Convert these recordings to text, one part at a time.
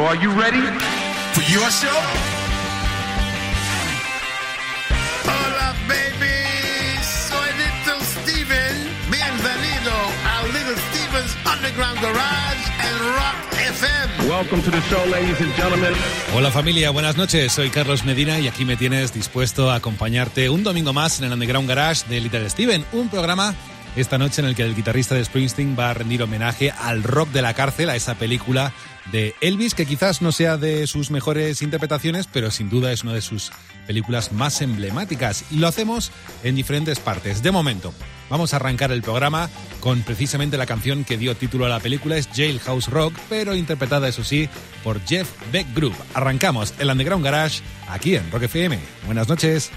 So are you ready? For your show? Hola, baby. Soy Little Steven. Bienvenido a Little Steven's Underground Garage and Rock FM. Welcome to the show, ladies and gentlemen. Hola familia, buenas noches. Soy Carlos Medina y aquí me tienes dispuesto a acompañarte un domingo más en el Underground Garage de Little Steven, un programa esta noche en el que el guitarrista de Springsteen va a rendir homenaje al rock de la cárcel, a esa película de Elvis, que quizás no sea de sus mejores interpretaciones, pero sin duda es una de sus películas más emblemáticas. Y lo hacemos en diferentes partes. De momento, vamos a arrancar el programa con precisamente la canción que dio título a la película, es Jailhouse Rock, pero interpretada, eso sí, por Jeff Beck Group. Arrancamos el Underground Garage aquí en Rock FM. Buenas noches.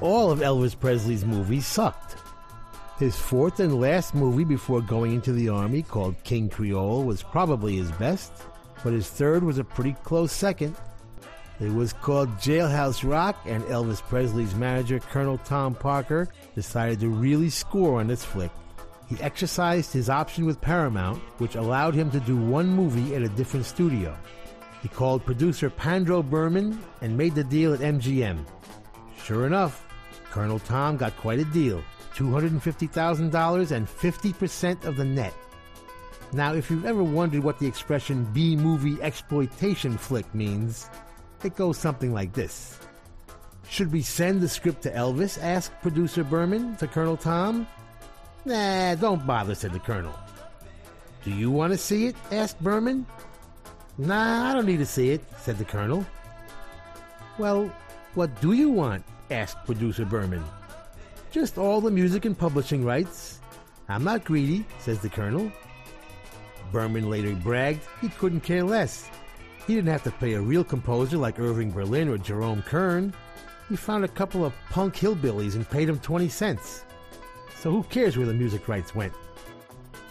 All of Elvis Presley's movies sucked. His fourth and last movie before going into the army, called King Creole, was probably his best, but his third was a pretty close second. It was called Jailhouse Rock, and Elvis Presley's manager, Colonel Tom Parker, decided to really score on this flick. He exercised his option with Paramount, which allowed him to do one movie at a different studio. He called producer Pandro Berman and made the deal at MGM. Sure enough, Colonel Tom got quite a deal $250,000 and 50% of the net. Now, if you've ever wondered what the expression B movie exploitation flick means, It goes something like this. Should we send the script to Elvis? asked producer Berman to Colonel Tom. Nah, don't bother, said the Colonel. Do you want to see it? asked Berman. Nah, I don't need to see it, said the Colonel. Well, what do you want? Asked producer Berman. Just all the music and publishing rights. I'm not greedy, says the Colonel. Berman later bragged he couldn't care less. He didn't have to pay a real composer like Irving Berlin or Jerome Kern. He found a couple of punk hillbillies and paid them 20 cents. So who cares where the music rights went?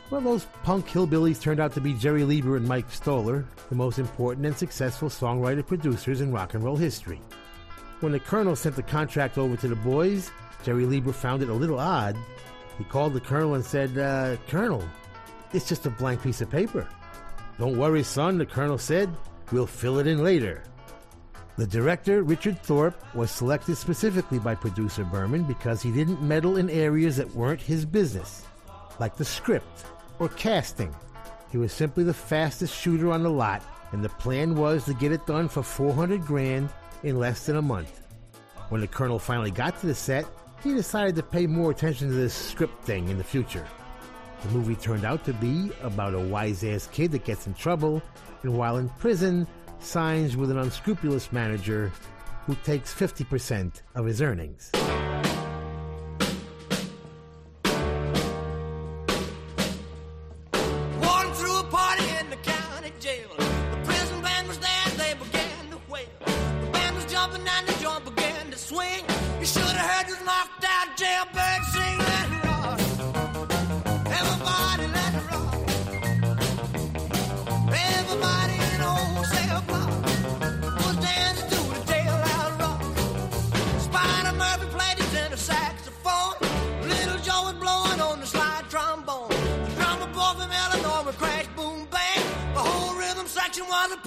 Well, those punk hillbillies turned out to be Jerry Leiber and Mike Stoller, the most important and successful songwriter producers in rock and roll history. When the Colonel sent the contract over to the boys, Jerry Leiber found it a little odd. He called the Colonel and said, uh, Colonel, it's just a blank piece of paper. Don't worry, son, the Colonel said. We'll fill it in later. The director, Richard Thorpe, was selected specifically by producer Berman because he didn't meddle in areas that weren't his business, like the script or casting. He was simply the fastest shooter on the lot, and the plan was to get it done for 400 grand in less than a month. When the Colonel finally got to the set, he decided to pay more attention to this script thing in the future. The movie turned out to be about a wise ass kid that gets in trouble, and while in prison, signs with an unscrupulous manager who takes 50% of his earnings. Rhythm section was a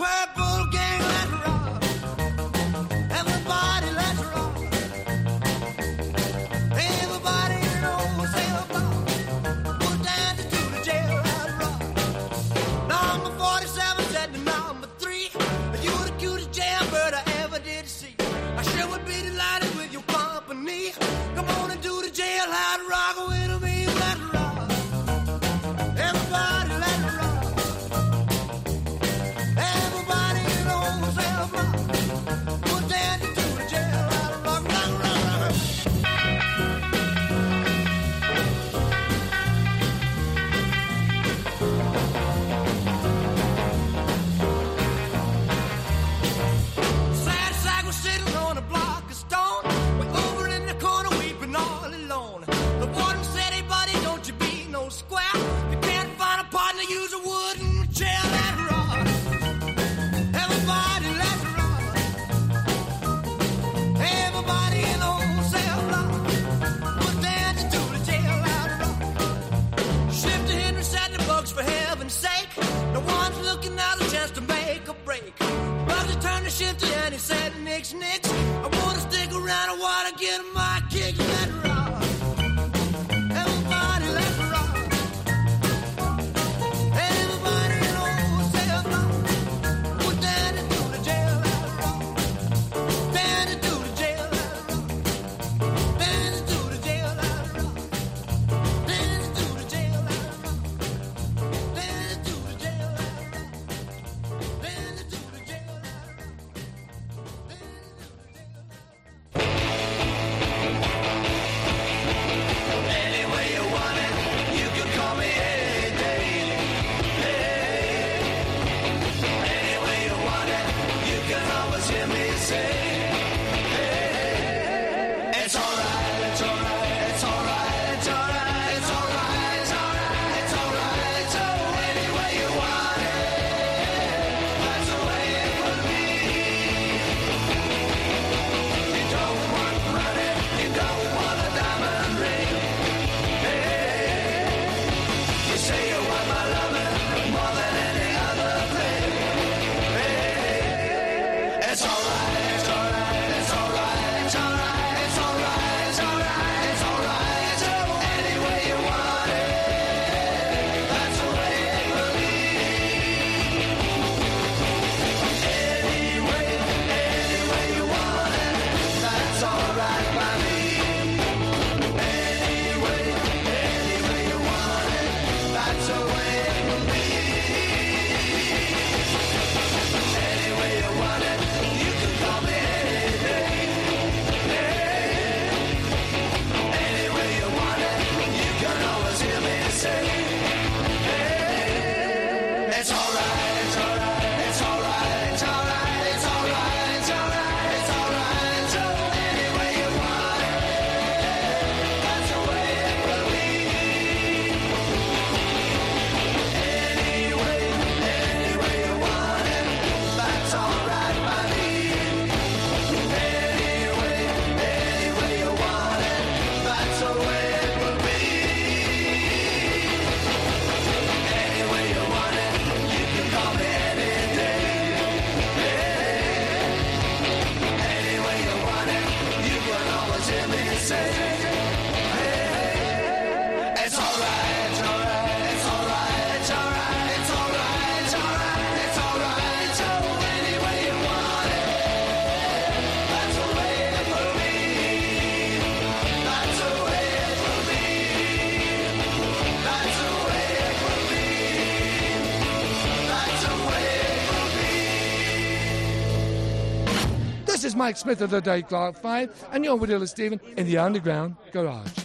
Here's Mike Smith of the Dave Clark 5, and you're with Little Steven in the Underground Garage.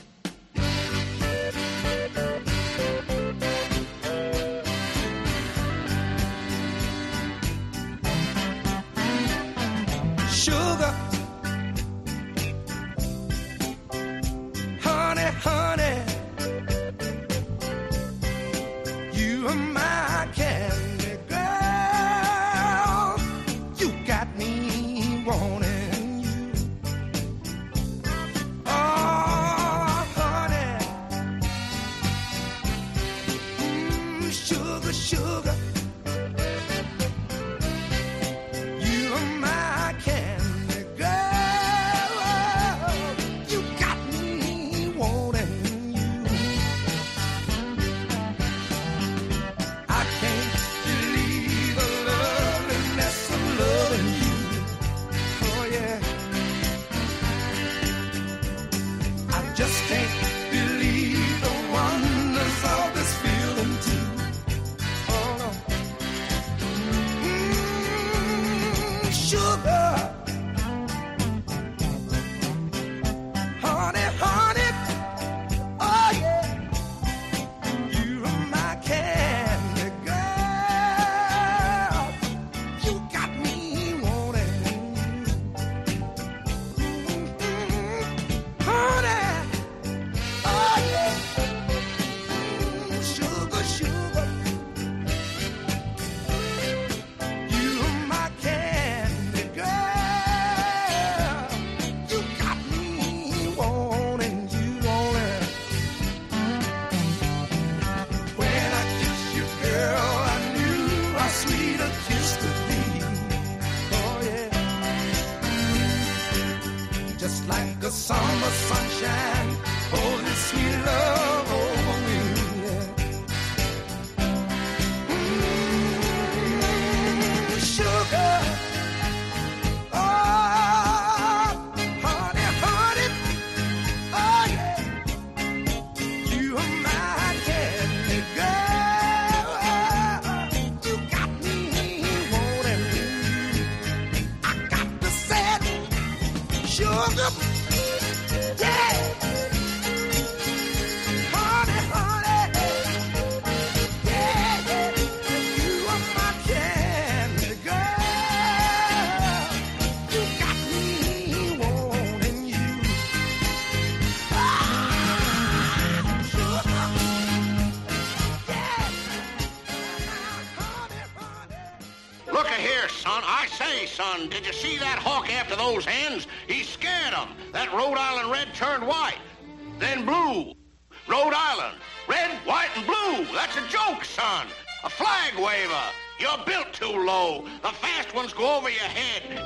son, did you see that hawk after those hens? He scared them. That Rhode Island red turned white, then blue. Rhode Island, red, white, and blue. That's a joke, son. A flag waver. You're built too low. The fast ones go over your head.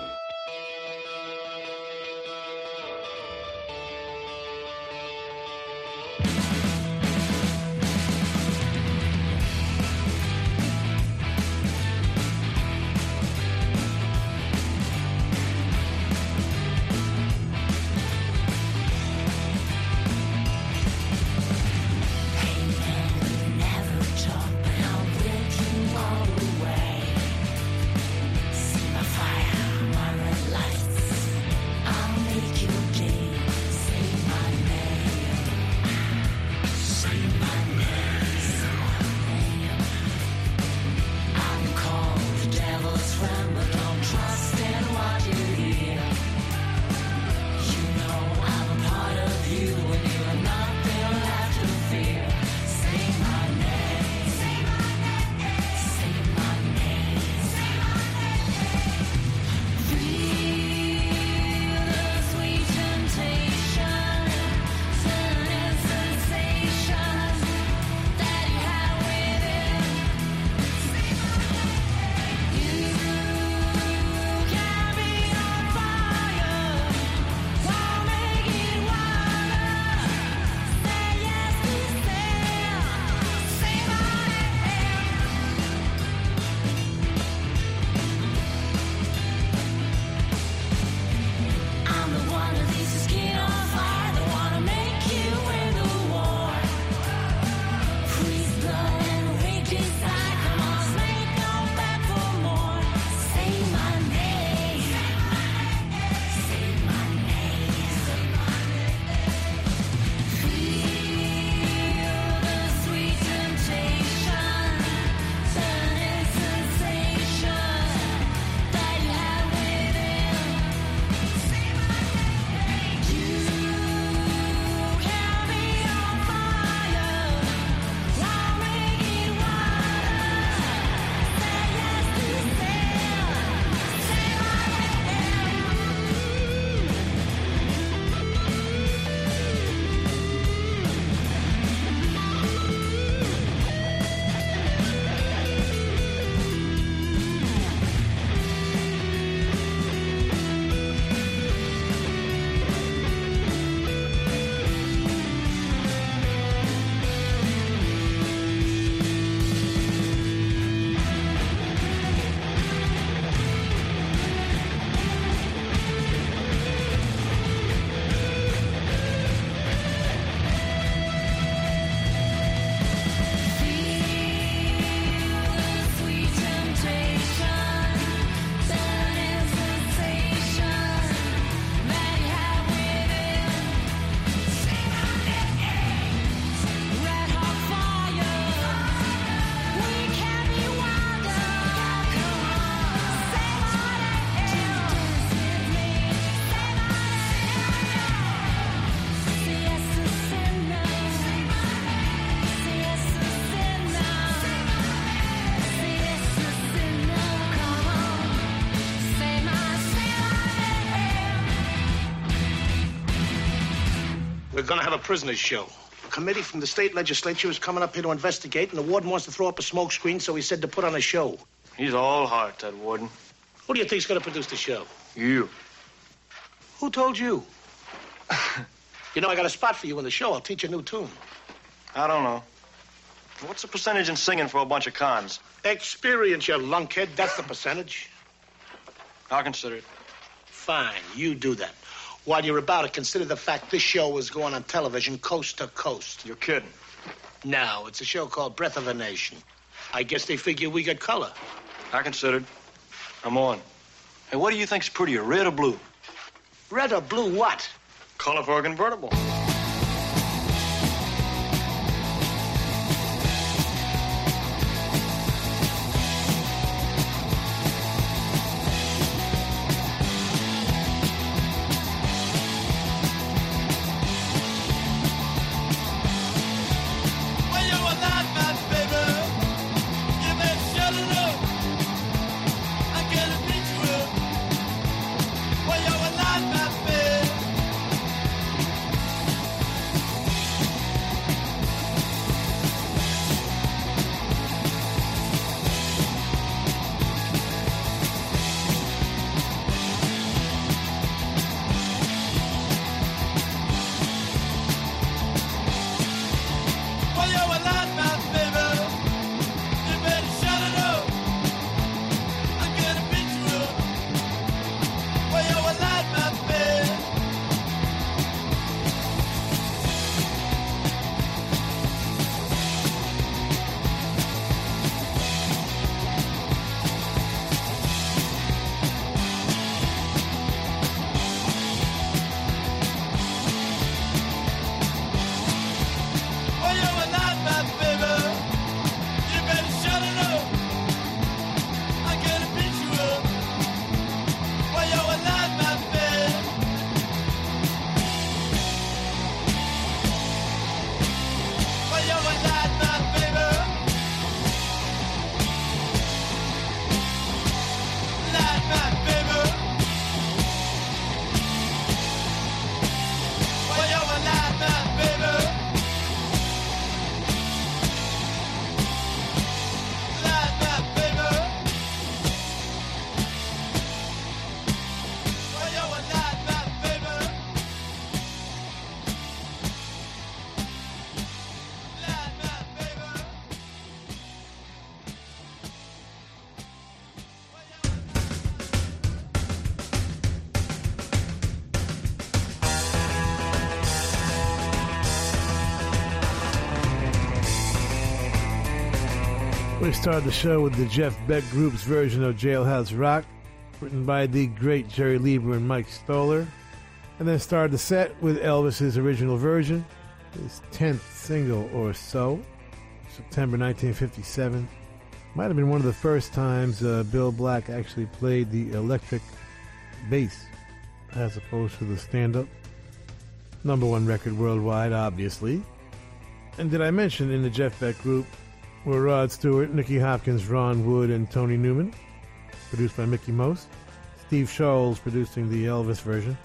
Going have a prisoner's show. A committee from the state legislature is coming up here to investigate, and the warden wants to throw up a smoke screen, so he said to put on a show. He's all heart, that warden. Who do you think's going to produce the show? You. Who told you? you know, I got a spot for you in the show. I'll teach you a new tune. I don't know. What's the percentage in singing for a bunch of cons? Experience, you lunkhead. That's the percentage. I'll consider it. Fine, you do that. While you're about it, consider the fact this show is going on television coast to coast. You're kidding. No, it's a show called Breath of a Nation. I guess they figure we got color. I considered. I'm on. Hey, what do you think's prettier, red or blue? Red or blue what? Color for a convertible. We started the show with the Jeff Beck Group's version of Jailhouse Rock, written by the great Jerry Leiber and Mike Stoller, and then started the set with Elvis's original version, his 10th single or so, September 1957. Might have been one of the first times uh, Bill Black actually played the electric bass as opposed to the stand up. Number one record worldwide, obviously. And did I mention in the Jeff Beck Group were Rod Stewart, Nicky Hopkins, Ron Wood, and Tony Newman, produced by Mickey Most. Steve Sholes producing the Elvis version,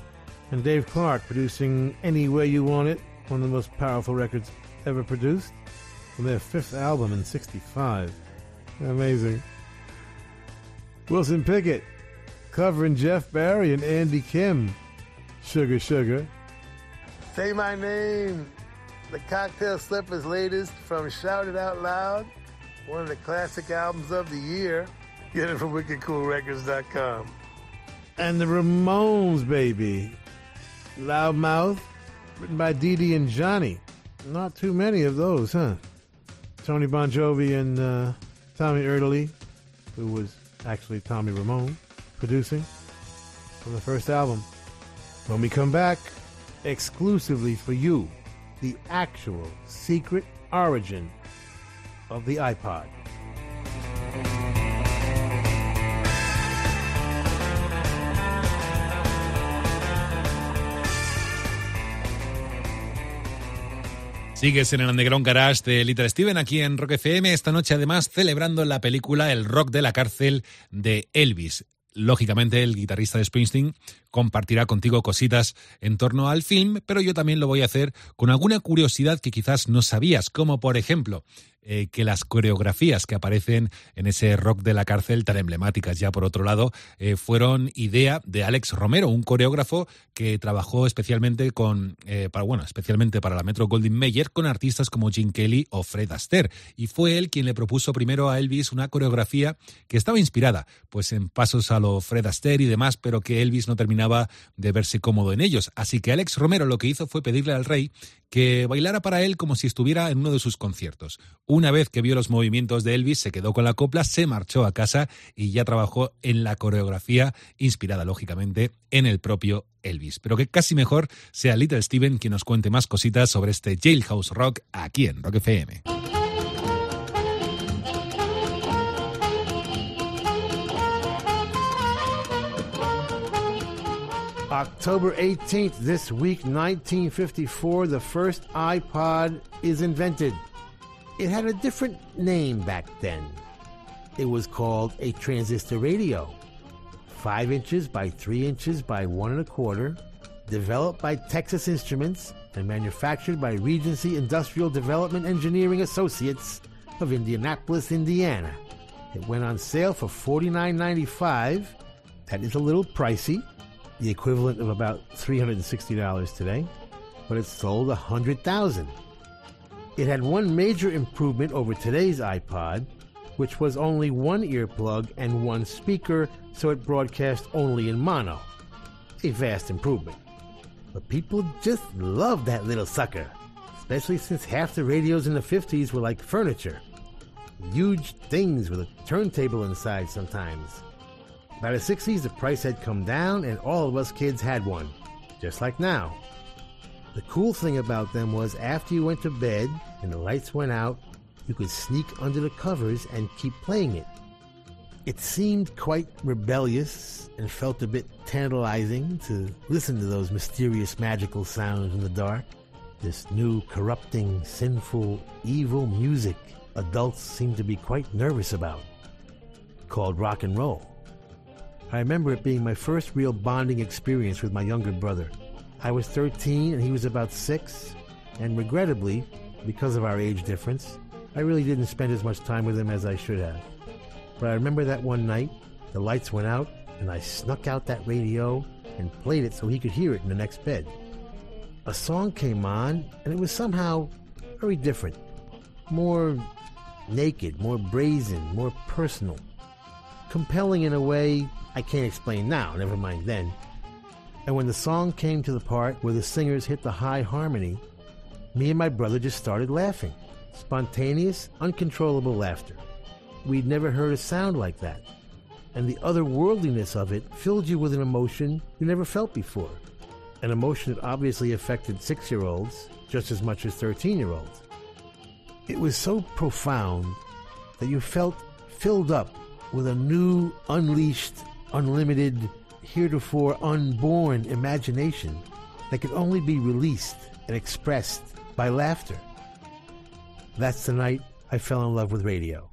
and Dave Clark producing Any Way You Want It, one of the most powerful records ever produced, from their fifth album in '65. Amazing. Wilson Pickett covering Jeff Barry and Andy Kim. Sugar, sugar. Say my name. The Cocktail Slippers latest from Shout It Out Loud, one of the classic albums of the year. Get it from wickedcoolrecords.com. And the Ramones, baby. Loudmouth, written by Dee Dee and Johnny. Not too many of those, huh? Tony Bongiovi and uh, Tommy Erdelyi, who was actually Tommy Ramone, producing from the first album. When we come back, exclusively for you, the actual secret origin of the iPod. Sigues en el Underground Garage de Little Steven aquí en Rock FM. Esta noche, además, celebrando la película El Rock de la Cárcel de Elvis. Lógicamente el guitarrista de Springsteen compartirá contigo cositas en torno al film, pero yo también lo voy a hacer con alguna curiosidad que quizás no sabías, como por ejemplo eh, que las coreografías que aparecen en ese rock de la cárcel tan emblemáticas. Ya por otro lado eh, fueron idea de Alex Romero, un coreógrafo que trabajó especialmente con eh, para bueno especialmente para la Metro Goldwyn Mayer con artistas como Gene Kelly o Fred Astaire. Y fue él quien le propuso primero a Elvis una coreografía que estaba inspirada pues en pasos a lo Fred Astaire y demás pero que Elvis no terminaba de verse cómodo en ellos. Así que Alex Romero lo que hizo fue pedirle al rey que bailara para él como si estuviera en uno de sus conciertos. Una vez que vio los movimientos de Elvis, se quedó con la copla, se marchó a casa y ya trabajó en la coreografía, inspirada lógicamente en el propio Elvis. Pero que casi mejor sea Little Steven quien nos cuente más cositas sobre este Jailhouse Rock aquí en Rock FM. October 18th, this week, 1954, the first iPod is invented. It had a different name back then. It was called a transistor radio. Five inches by three inches by one and a quarter, developed by Texas Instruments and manufactured by Regency Industrial Development Engineering Associates of Indianapolis, Indiana. It went on sale for $49.95. That is a little pricey, the equivalent of about $360 today, but it sold 100,000. It had one major improvement over today's iPod, which was only one earplug and one speaker, so it broadcast only in mono. A vast improvement. But people just loved that little sucker, especially since half the radios in the 50s were like furniture. Huge things with a turntable inside sometimes. By the 60s, the price had come down, and all of us kids had one, just like now. The cool thing about them was after you went to bed and the lights went out, you could sneak under the covers and keep playing it. It seemed quite rebellious and felt a bit tantalizing to listen to those mysterious magical sounds in the dark. This new, corrupting, sinful, evil music adults seemed to be quite nervous about, called rock and roll. I remember it being my first real bonding experience with my younger brother. I was 13 and he was about six, and regrettably, because of our age difference, I really didn't spend as much time with him as I should have. But I remember that one night, the lights went out, and I snuck out that radio and played it so he could hear it in the next bed. A song came on, and it was somehow very different. More naked, more brazen, more personal. Compelling in a way I can't explain now, never mind then. And when the song came to the part where the singers hit the high harmony, me and my brother just started laughing. Spontaneous, uncontrollable laughter. We'd never heard a sound like that. And the otherworldliness of it filled you with an emotion you never felt before. An emotion that obviously affected six year olds just as much as 13 year olds. It was so profound that you felt filled up with a new, unleashed, unlimited, heretofore unborn imagination that could only be released and expressed by laughter. That's the night I fell in love with radio.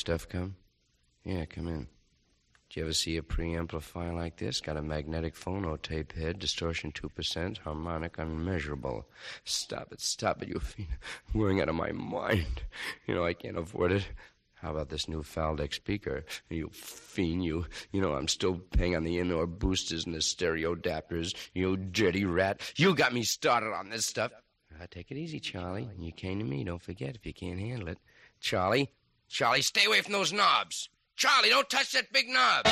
stuff come? Yeah, come in. Did you ever see a preamplifier like this? Got a magnetic phonotape head, distortion 2%, harmonic unmeasurable. Stop it, stop it, you fiend. I'm going out of my mind. You know, I can't afford it. How about this new Faldex speaker? You fiend, you. You know, I'm still paying on the indoor boosters and the stereo adapters. You dirty rat. You got me started on this stuff. I take it easy, Charlie. You came to me. Don't forget if you can't handle it. Charlie, Charlie, stay away from those knobs. Charlie, don't touch that big knob.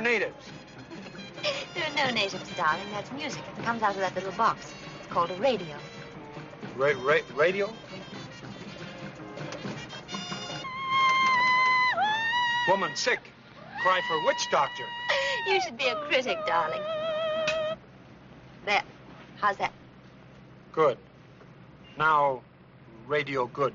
are natives? there are no natives, darling. That's music. It comes out of that little box. It's called a radio. Ra ra radio? Woman sick. Cry for witch doctor. You should be a critic, darling. There. How's that? Good. Now, radio good.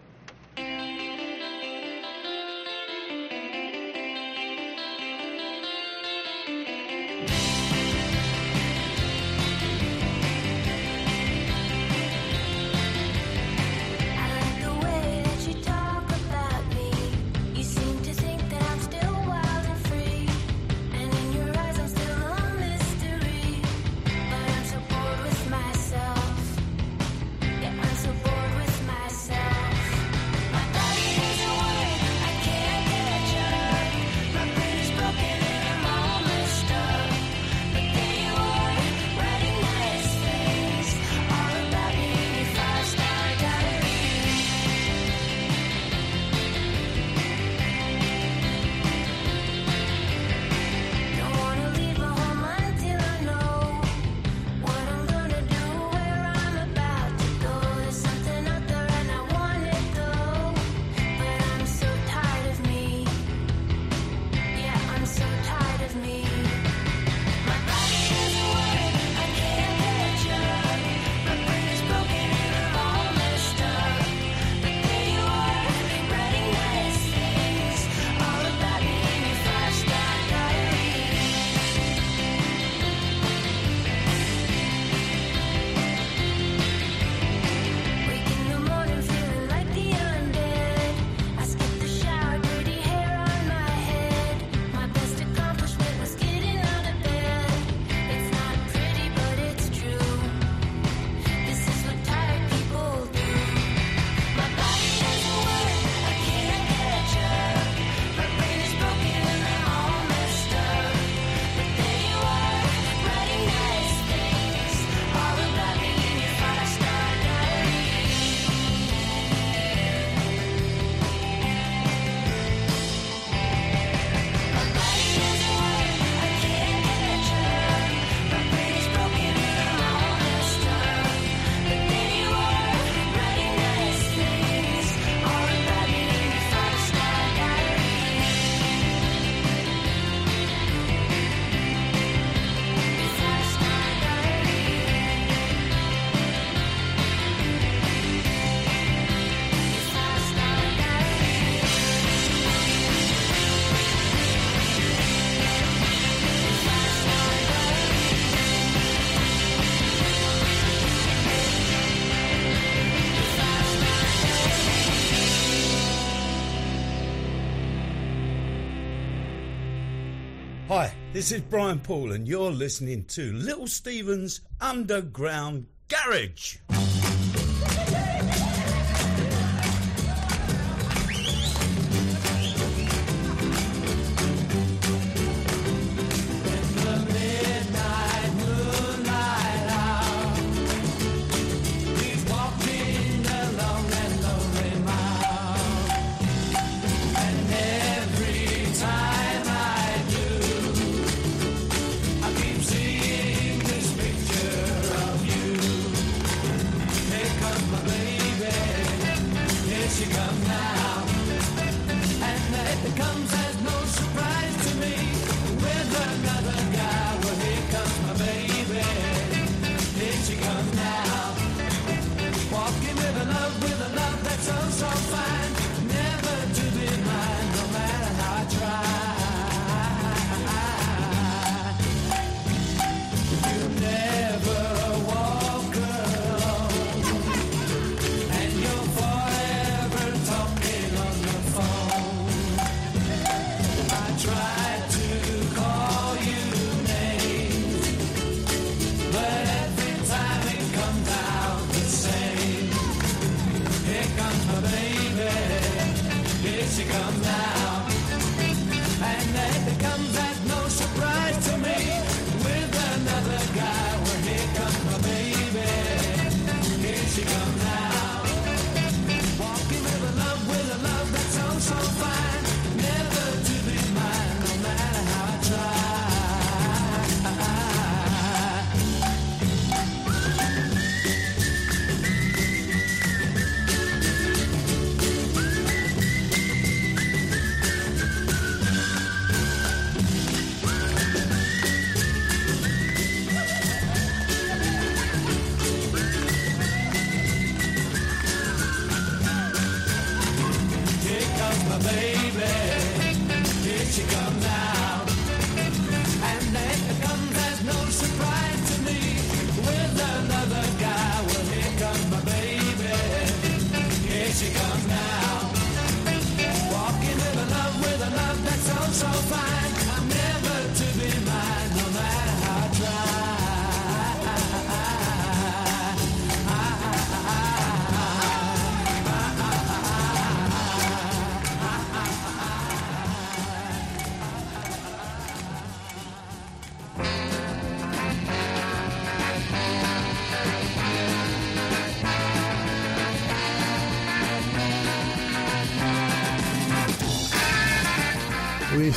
This is Brian Paul, and you're listening to Little Steven's Underground Garage.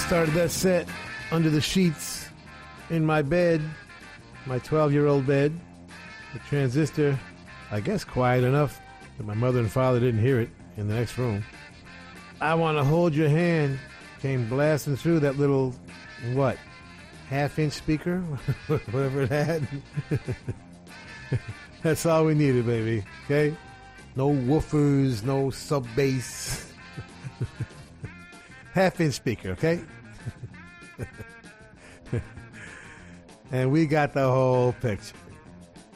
Started that set under the sheets in my bed, my 12 year old bed. The transistor, I guess, quiet enough that my mother and father didn't hear it in the next room. I Want to Hold Your Hand came blasting through that little, what, half inch speaker? Whatever it had. That's all we needed, baby. Okay? No woofers, no sub bass. half inch speaker, okay? and we got the whole picture.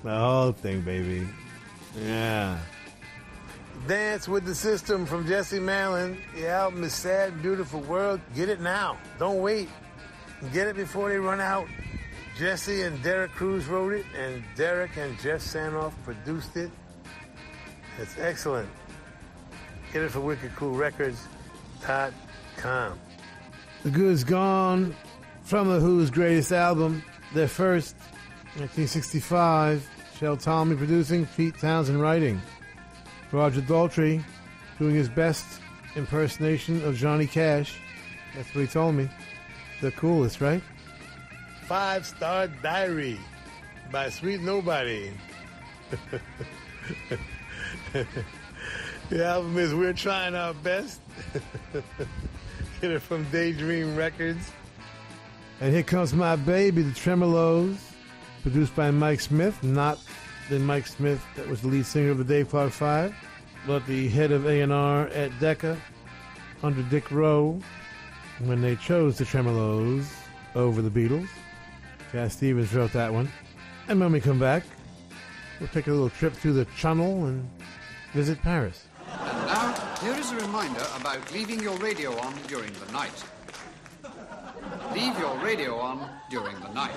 The whole thing, baby. Yeah. Dance with the System from Jesse Malin. The album is Sad, Beautiful World. Get it now. Don't wait. Get it before they run out. Jesse and Derek Cruz wrote it, and Derek and Jeff Sanoff produced it. It's excellent. Get it for wickedcoolrecords.com. The Good's Gone from The Who's greatest album, their first, 1965. Shel Talmy producing, Pete Townshend writing. Roger Daltrey doing his best impersonation of Johnny Cash. That's what he told me. The coolest, right? Five Star Diary by Sweet Nobody. the album is We're Trying Our Best. Get it from Daydream Records. And here comes my baby, the Tremeloes, produced by Mike Smith, not the Mike Smith that was the lead singer of the Dave Clark Five, but the head of A&R at Decca under Dick Rowe when they chose the Tremeloes over the Beatles. Cat Stevens wrote that one. And when we come back, we'll take a little trip through the Channel and visit Paris. And now, here is a reminder about leaving your radio on during the night. Leave your radio on during the night.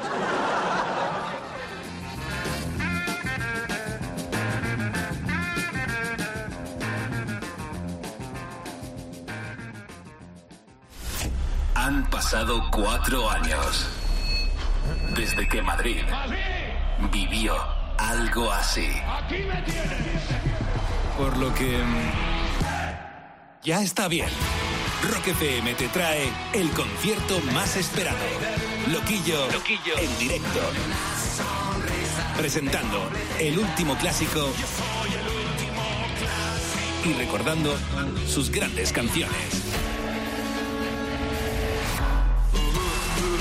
Han pasado cuatro años desde que Madrid vivió algo así. Por lo que... mm, Ya está bien. Rock FM te trae el concierto más esperado. Loquillo, en directo. Presentando el último clásico y recordando sus grandes canciones.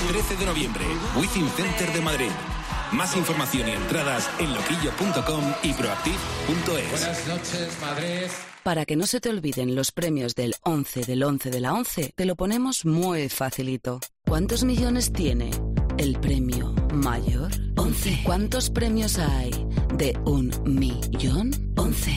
13 de noviembre, Within Center de Madrid. Más información y entradas en loquillo.com y proactive.es. Buenas noches, Madrid. Para que no se te olviden los premios del 11 del 11 de la 11, te lo ponemos muy facilito. ¿Cuántos millones tiene el premio mayor? 11. ¿Cuántos premios hay de un millón? 11.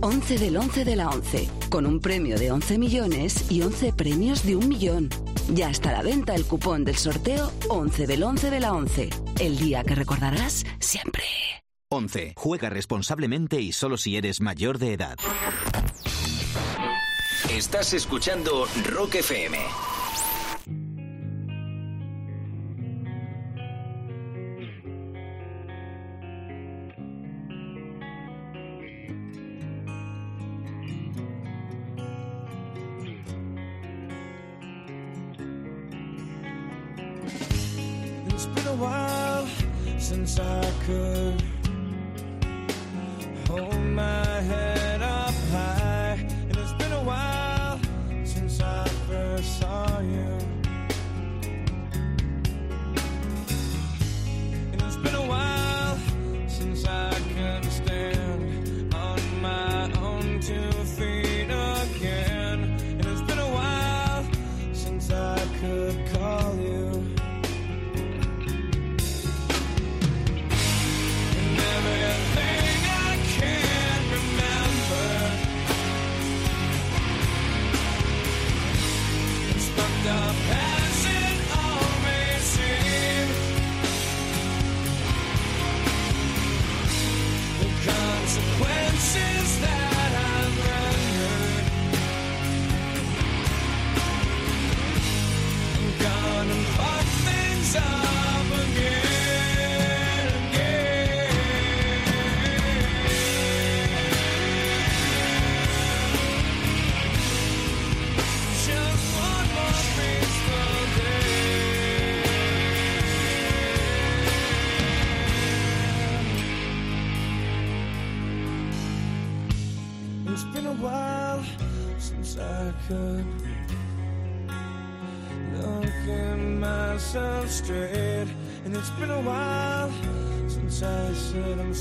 11 del 11 de la 11, con un premio de 11 millones y 11 premios de un millón. Ya está a la venta el cupón del sorteo 11 del 11 de la 11, el día que recordarás siempre. 11. Juega responsablemente y solo si eres mayor de edad. Estás escuchando Rock FM.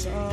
Said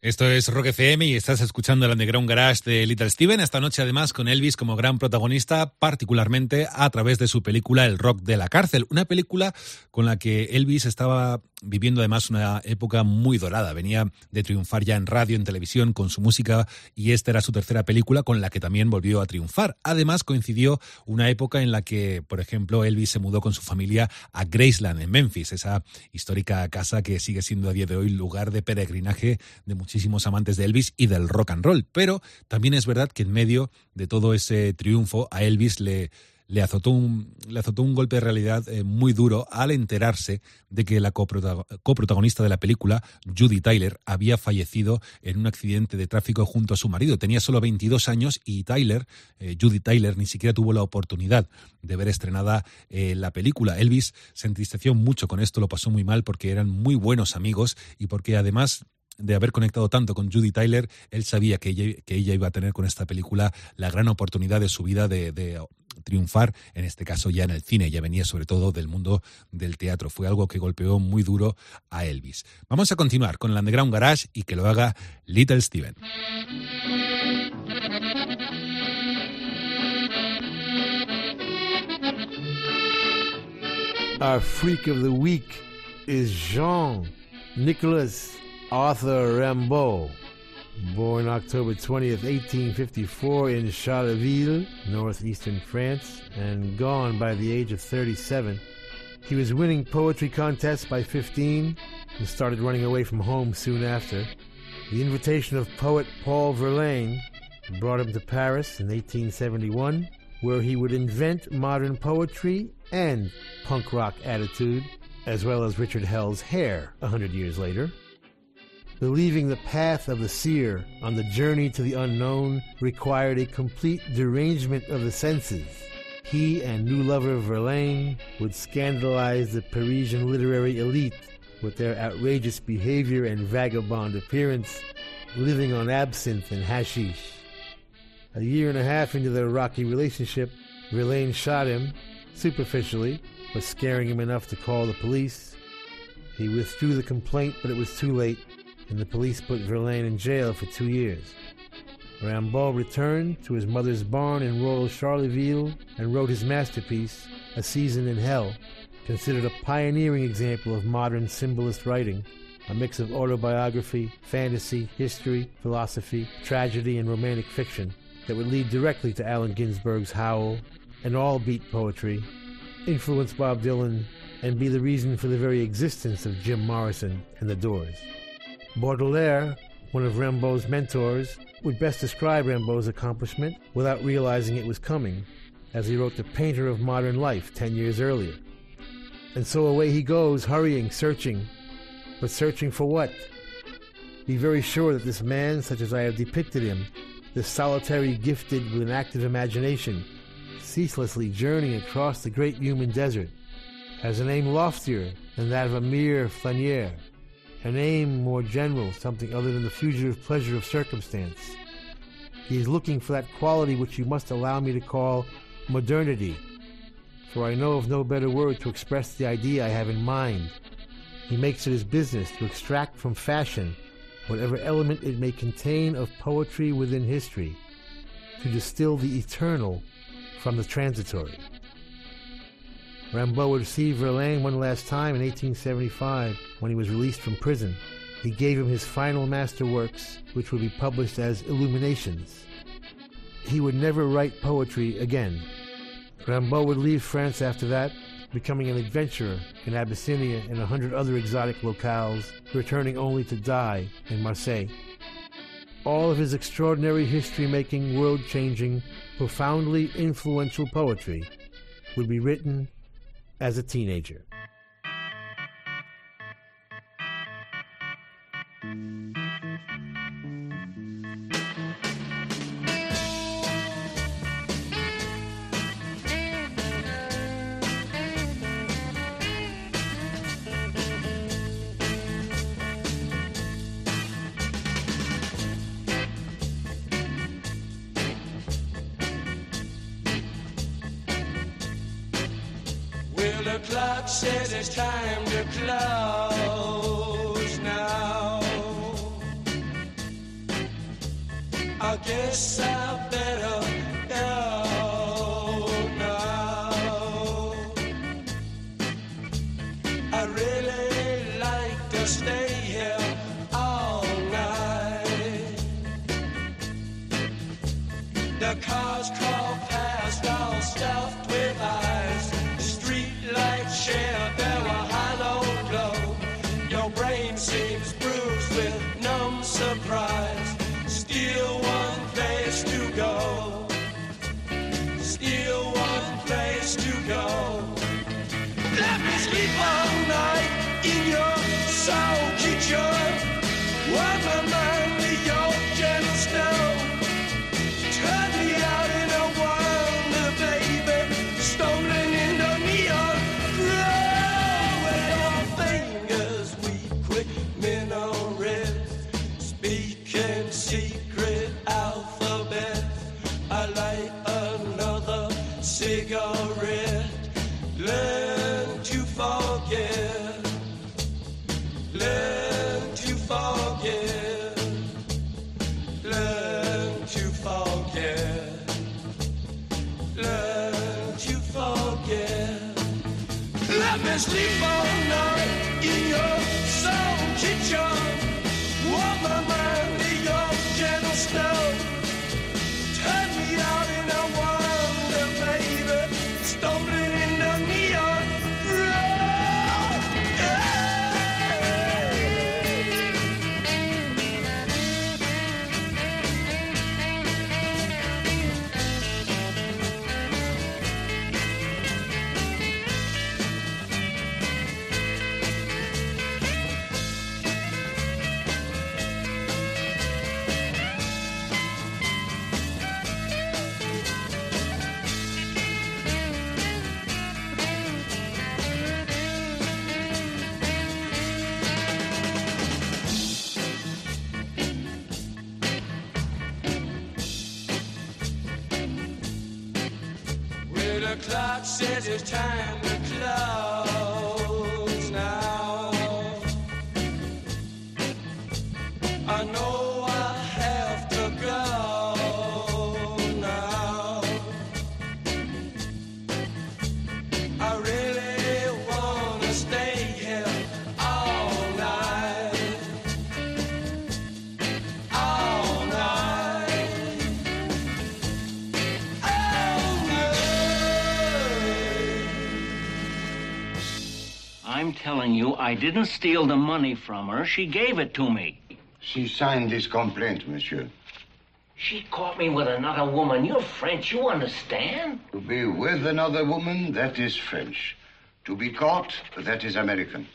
Esto es Rock FM y estás escuchando el Underground Garage de Little Steven. Esta noche, además, con Elvis como gran protagonista, particularmente a través de su película El Rock de la Cárcel. Una película con la que Elvis estaba viviendo además una época muy dorada. Venía de triunfar ya en radio, en televisión, con su música y esta era su tercera película con la que también volvió a triunfar. Además, coincidió una época en la que, por ejemplo, Elvis se mudó con su familia a Graceland, en Memphis, esa histórica casa que sigue siendo a día de hoy lugar de peregrinaje de muchísimos amantes de Elvis y del rock and roll. Pero también es verdad que en medio de todo ese triunfo a Elvis le le azotó un, le azotó un golpe de realidad eh, muy duro al enterarse de que la coprota- coprotagonista de la película, Judy Tyler, había fallecido en un accidente de tráfico junto a su marido. Tenía solo 22 años y Tyler, eh, Judy Tyler, ni siquiera tuvo la oportunidad de ver estrenada eh, la película. Elvis se entristeció mucho con esto, lo pasó muy mal porque eran muy buenos amigos y porque además de haber conectado tanto con Judy Tyler, él sabía que ella, iba a tener con esta película la gran oportunidad de su vida de, de triunfar, en este caso ya en el cine, ya venía sobre todo del mundo del teatro. Fue algo que golpeó muy duro a Elvis. Vamos a continuar con el Underground Garage y que lo haga Little Steven. Our freak of the week is Jean Nicholas Arthur Rimbaud, born October 20th, 1854 in Charleville, northeastern France, and gone by the age of 37. He was winning poetry contests by 15 and started running away from home soon after. The invitation of poet Paul Verlaine brought him to Paris in 1871, where he would invent modern poetry and punk rock attitude, as well as Richard Hell's hair a hundred years later. Believing the path of the seer on the journey to the unknown required a complete derangement of the senses. He and new lover Verlaine would scandalize the Parisian literary elite with their outrageous behavior and vagabond appearance, living on absinthe and hashish. A year and a half into their rocky relationship, Verlaine shot him, superficially, but scaring him enough to call the police. He withdrew the complaint, but it was too late, and the police put Verlaine in jail for two years. Rimbaud returned to his mother's barn in rural Charleville and wrote his masterpiece, A Season in Hell, considered a pioneering example of modern symbolist writing, a mix of autobiography, fantasy, history, philosophy, tragedy, and romantic fiction that would lead directly to Allen Ginsberg's Howl and all beat poetry, influence Bob Dylan, and be the reason for the very existence of Jim Morrison and the Doors. Baudelaire, one of Rimbaud's mentors, would best describe Rimbaud's accomplishment without realizing it was coming, as he wrote The Painter of Modern Life ten years earlier. And so away he goes, hurrying, searching. But searching for what? Be very sure that this man, such as I have depicted him, this solitary gifted with an active imagination, ceaselessly journeying across the great human desert, has an aim loftier than that of a mere flâneur, an aim more general, something other than the fugitive pleasure of circumstance. He is looking for that quality which you must allow me to call modernity, for I know of no better word to express the idea I have in mind. He makes it his business to extract from fashion whatever element it may contain of poetry within history, to distill the eternal from the transitory. Rimbaud would see Verlaine one last time in 1875 when he was released from prison. He gave him his final masterworks, which would be published as Illuminations. He would never write poetry again. Rimbaud would leave France after that, becoming an adventurer in Abyssinia and a hundred other exotic locales, returning only to die in Marseille. All of his extraordinary history making, world changing, profoundly influential poetry would be written as a teenager. Clock says it's time to close now. I guess I gentle telling you, I didn't steal the money from her. She gave it to me. She signed this complaint, monsieur. She caught me with another woman. You're French, you understand? To be with another woman, that is French. To be caught, that is American.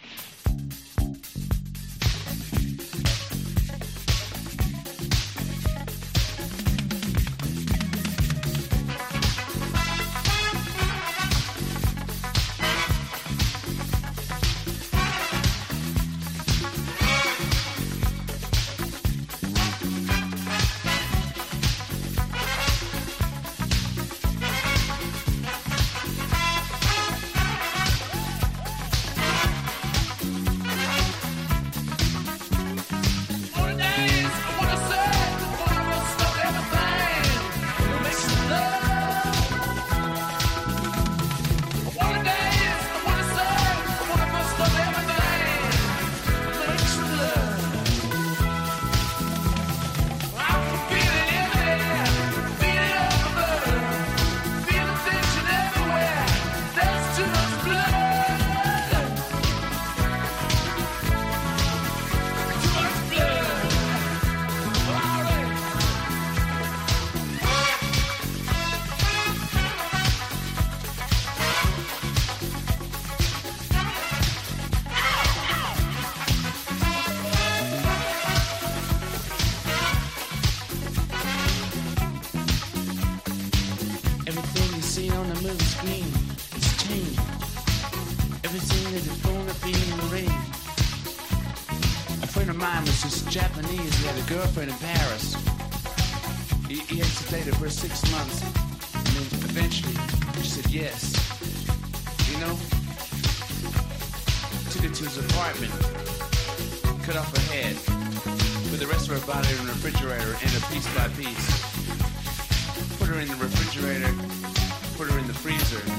desert.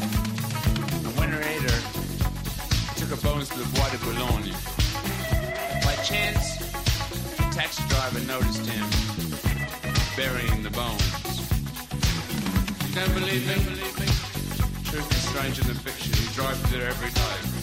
A winter aider took a bones to the Bois de Boulogne. By chance, a taxi driver noticed him burying the bones. You don't believe me? Truth is stranger than fiction. He drives through there every night.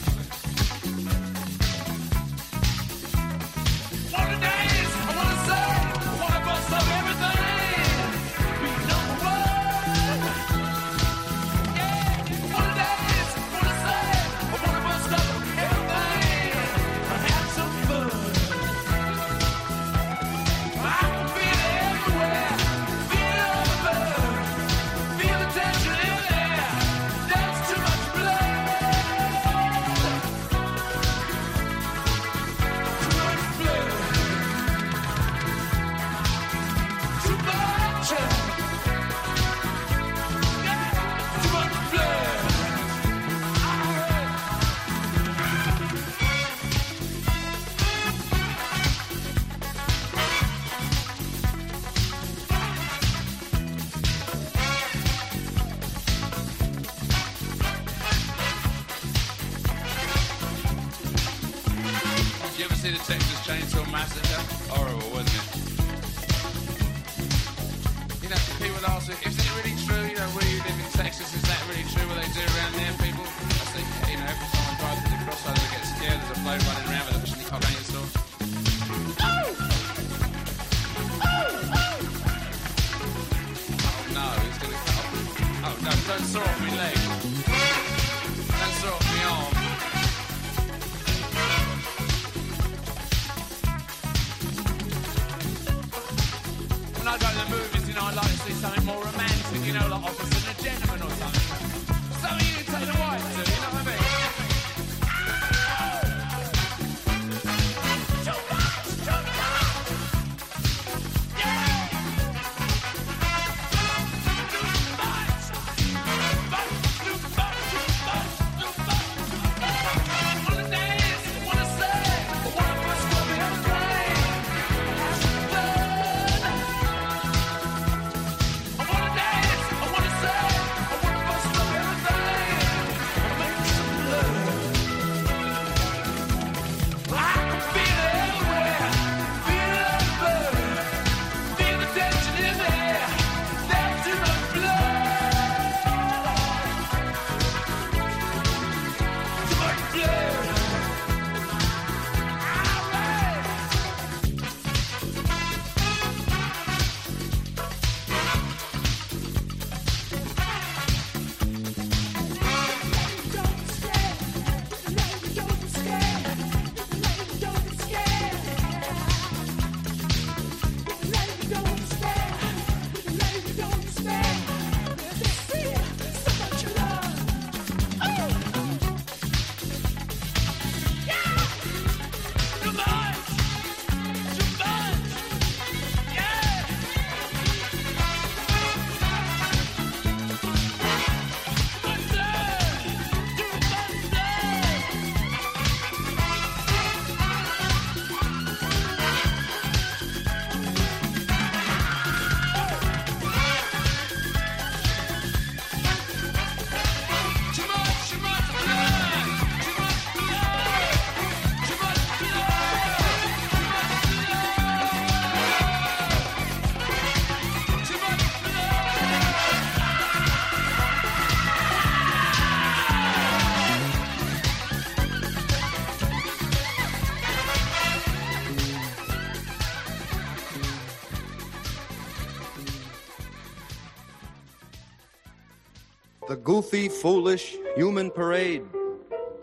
Goofy, foolish human parade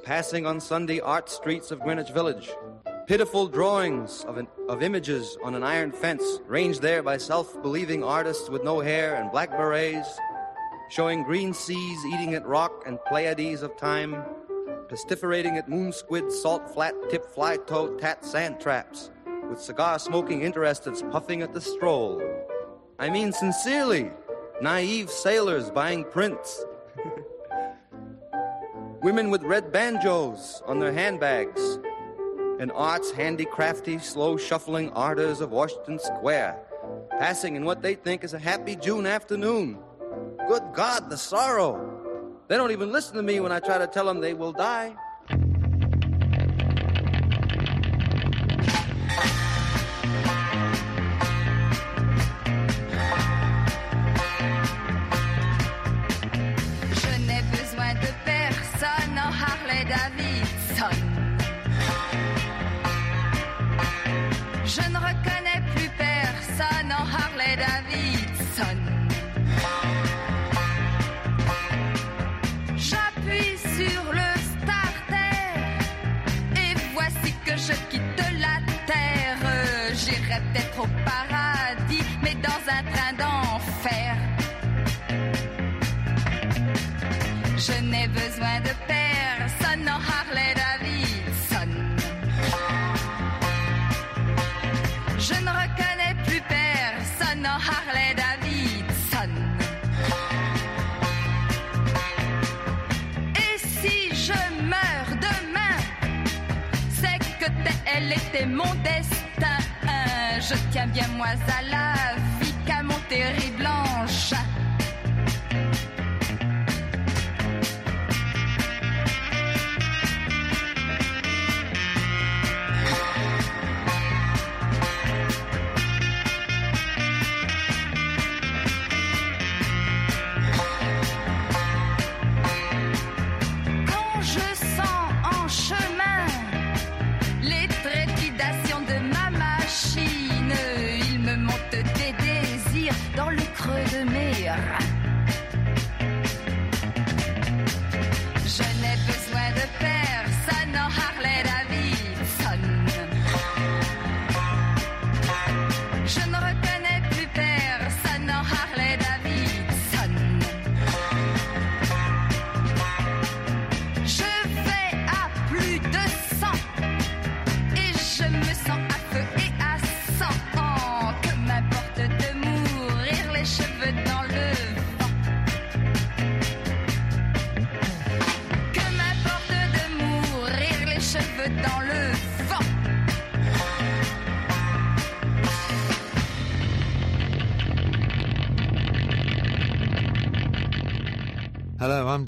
passing on Sunday art streets of Greenwich Village. Pitiful drawings of, an, of images on an iron fence, ranged there by self believing artists with no hair and black berets, showing green seas eating at rock and Pleiades of time, pestiferating at moon squid, salt flat tip fly toad tat sand traps, with cigar smoking interesteds puffing at the stroll. I mean, sincerely, naive sailors buying prints. Women with red banjos on their handbags, and art's handicrafty, slow shuffling ardors of Washington Square, passing in what they think is a happy June afternoon. Good God, the sorrow! They don't even listen to me when I try to tell them they will die. Je n'ai besoin de personne en Harley Davidson. Je ne reconnais plus personne en Harley Davidson. Et si je meurs demain, c'est que tel était mon destin. Je tiens bien moins à la vie qu'à mon terrible engin.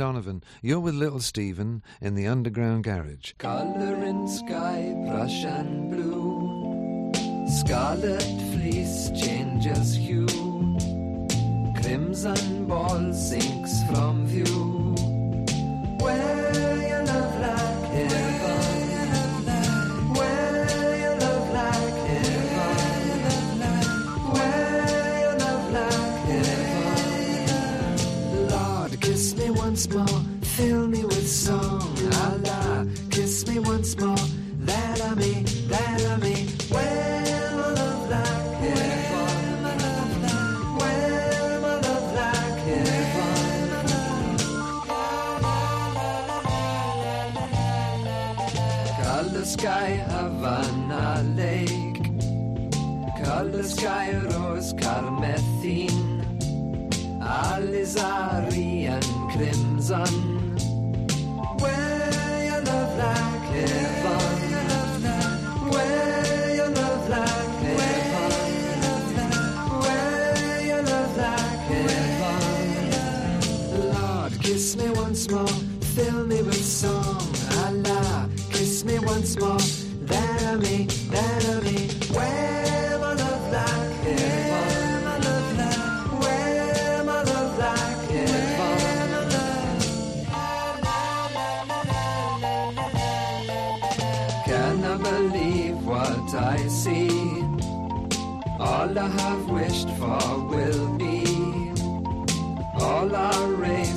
Donovan. You're with Little Steven in the Underground Garage. Color in sky, Prussian blue. Scarlet fleece changes hue. Crimson ball sinks from view. Color sky, rose, carmethine. Alizarin crimson. Wear your love like heaven. Love like heaven. Love like heaven. Lord, kiss me once more, fill me with song. Allah, kiss me once more, that I may, All I have wished for will be. All our race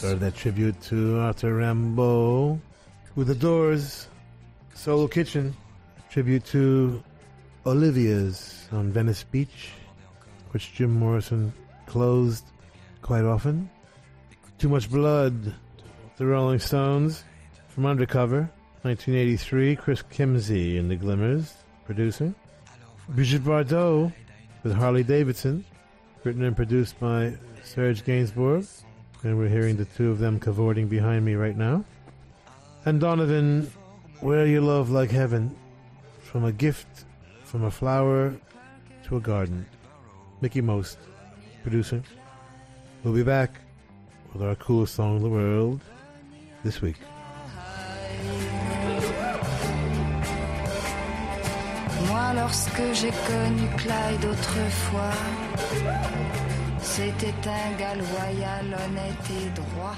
started that tribute to Arthur Rimbaud with the Doors, Soul Kitchen, tribute to Olivia's on Venice Beach, which Jim Morrison closed quite often. Too Much Blood, The Rolling Stones, from Undercover, 1983, Chris Kimsey in The Glimmers, producing. Brigitte Bardot with Harley Davidson, written and produced by Serge Gainsbourg, and we're hearing the two of them cavorting behind me right now. And Donovan, Wear your Love Like Heaven, from a gift, from a flower to a garden. Mickie Most, producing. We'll be back with our coolest song in the world this week. Moi, lorsque j'ai connu Clyde autrefois, c'était un gars loyal, honnête et droit.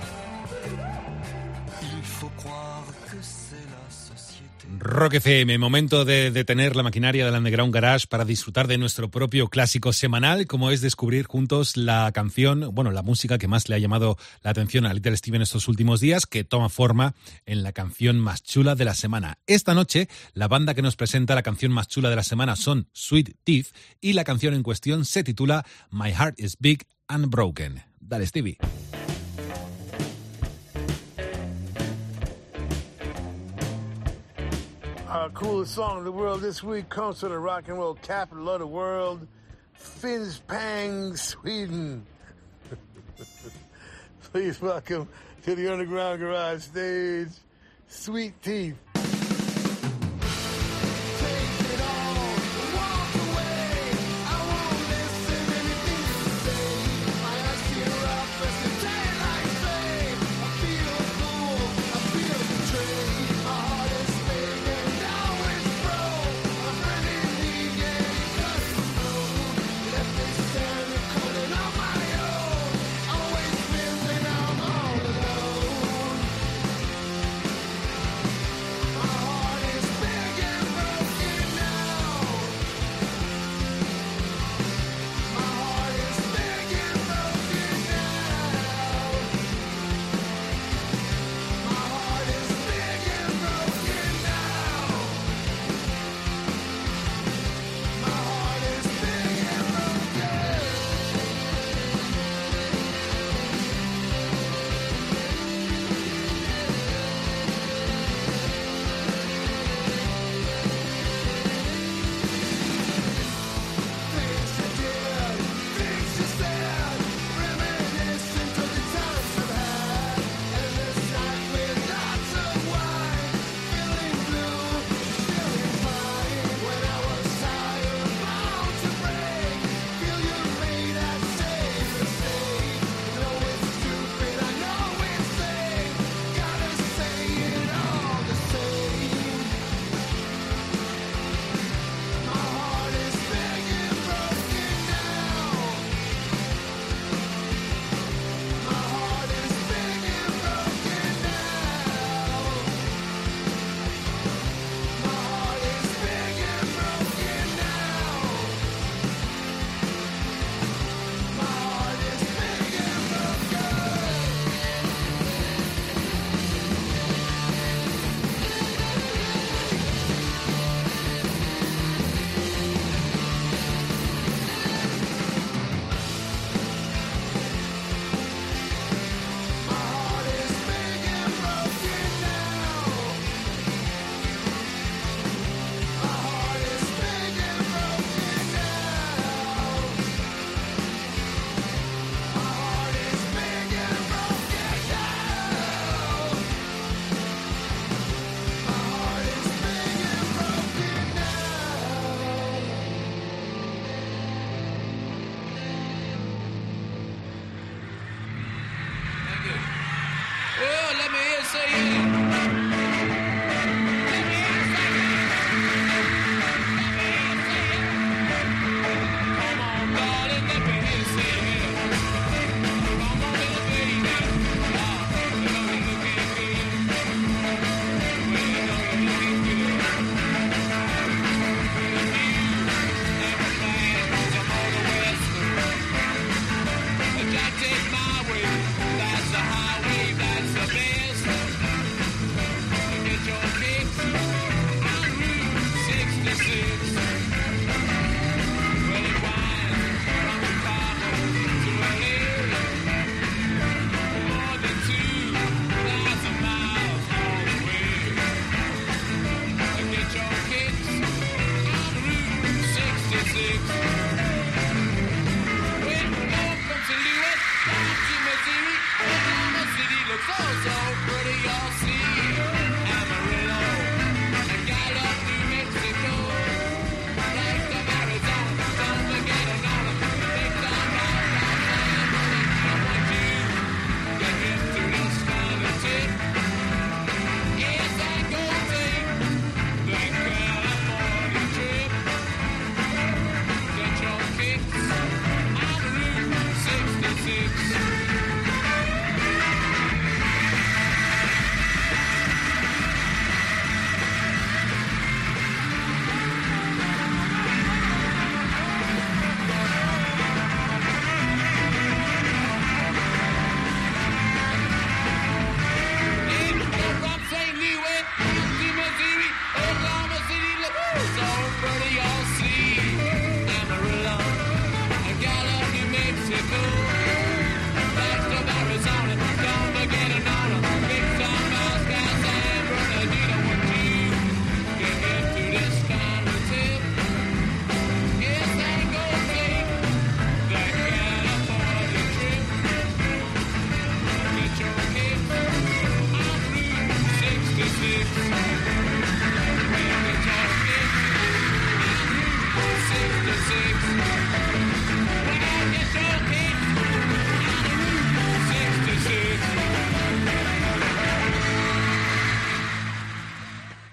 Il faut croire que c'est la société. Rock FM, momento de detener la maquinaria del Underground Garage para disfrutar de nuestro propio clásico semanal, como es descubrir juntos la canción, bueno, la música que más le ha llamado la atención a Little Steven estos últimos días, que toma forma en la canción más chula de la semana. Esta noche, la banda que nos presenta la canción más chula de la semana son Sweet Teeth y la canción en cuestión se titula My Heart is Big and Broken. Dale, Stevie. Our coolest song in the world this week comes from the rock and roll capital of the world, Finspång, Sweden. Please welcome to the Underground Garage stage, Sweet Teeth.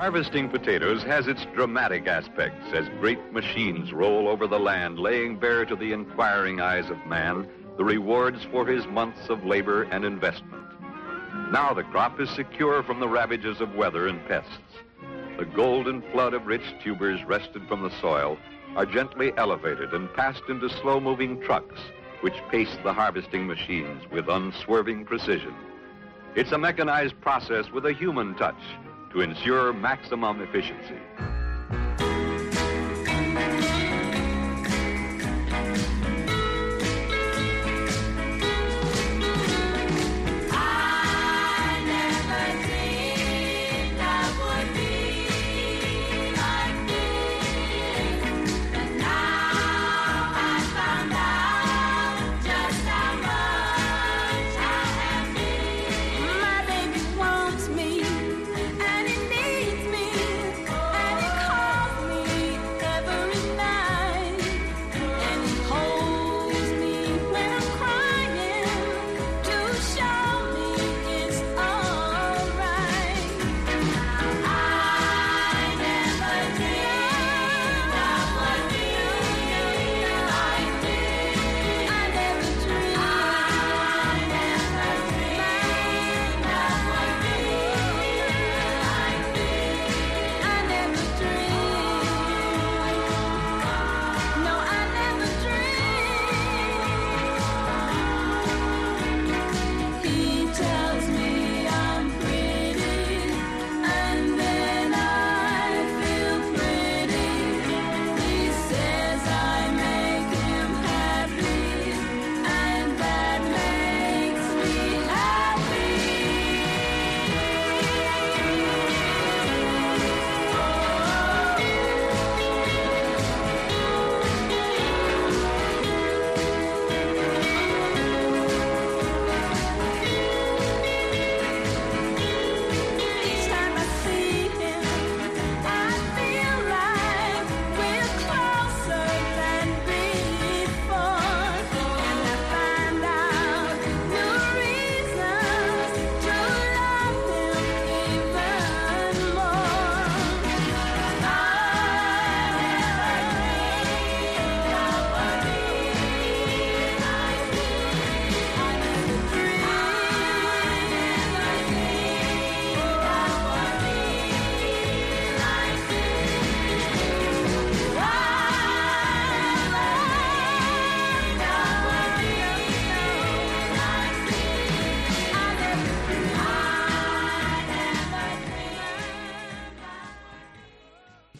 Harvesting potatoes has its dramatic aspects as great machines roll over the land, laying bare to the inquiring eyes of man the rewards for his months of labor and investment. Now the crop is secure from the ravages of weather and pests. The golden flood of rich tubers wrested from the soil are gently elevated and passed into slow-moving trucks, which pace the harvesting machines with unswerving precision. It's a mechanized process with a human touch to ensure maximum efficiency.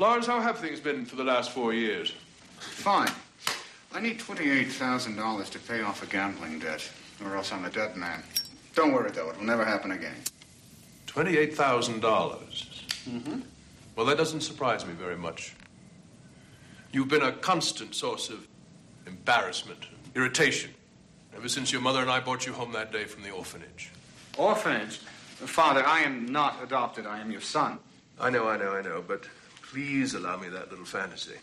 Lawrence, how have things been for the last four years? Fine. I need $28,000 to pay off a gambling debt, or else I'm a dead man. Don't worry, though. It will never happen again. $28,000. Mm-hmm. Well, that doesn't surprise me very much. You've been a constant source of embarrassment, irritation, ever since your mother and I brought you home that day from the orphanage. Orphanage? Father, I am not adopted. I am your son. I know, I know, I know, but please allow me that little fantasy.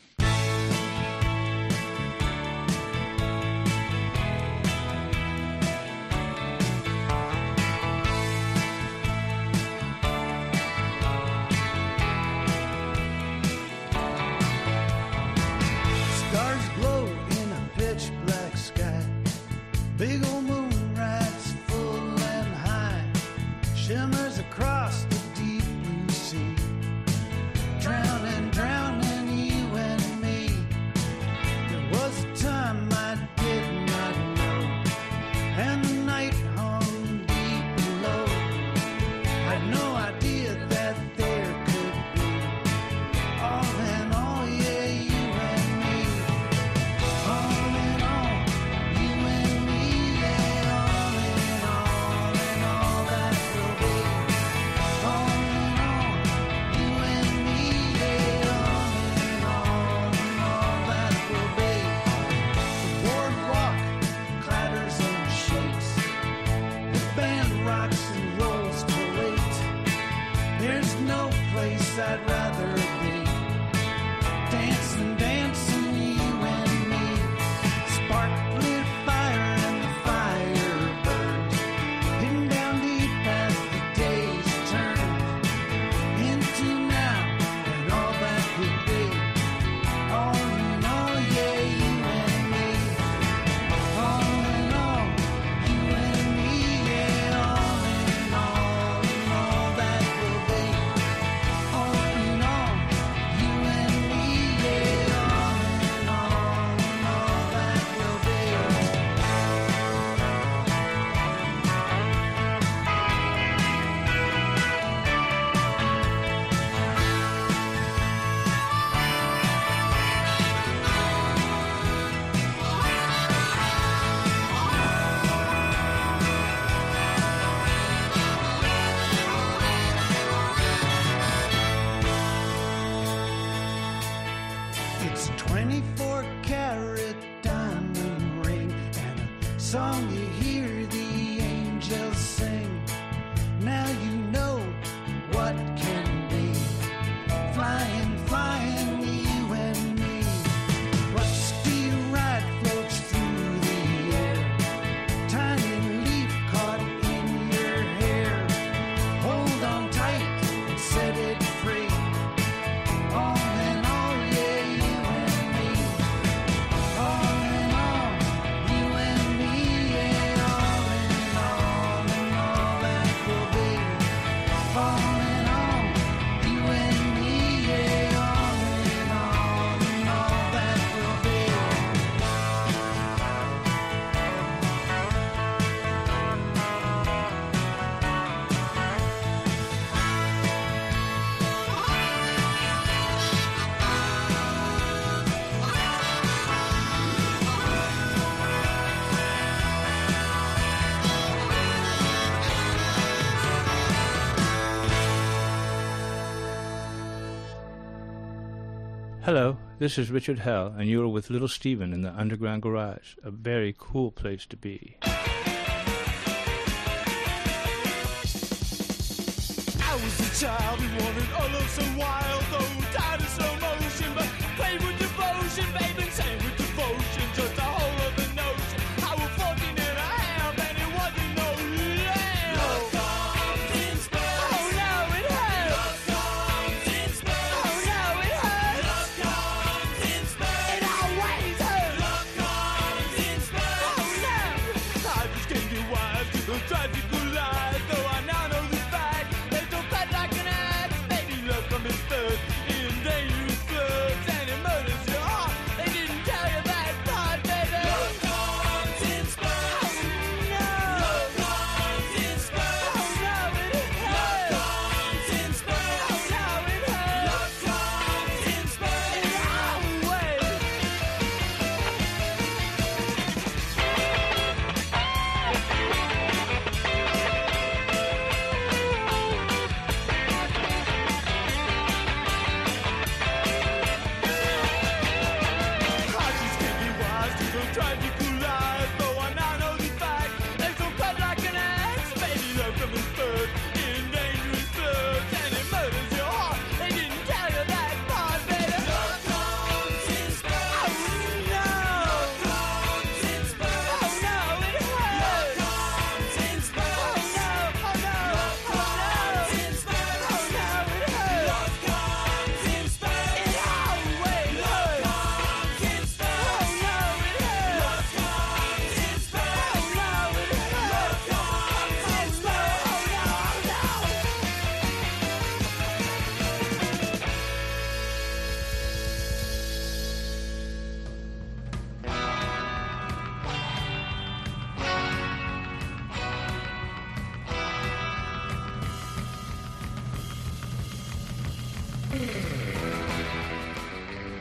This is Richard Hell, and you're with Little Steven in the Underground Garage, a very cool place to be. I was a child wanted all of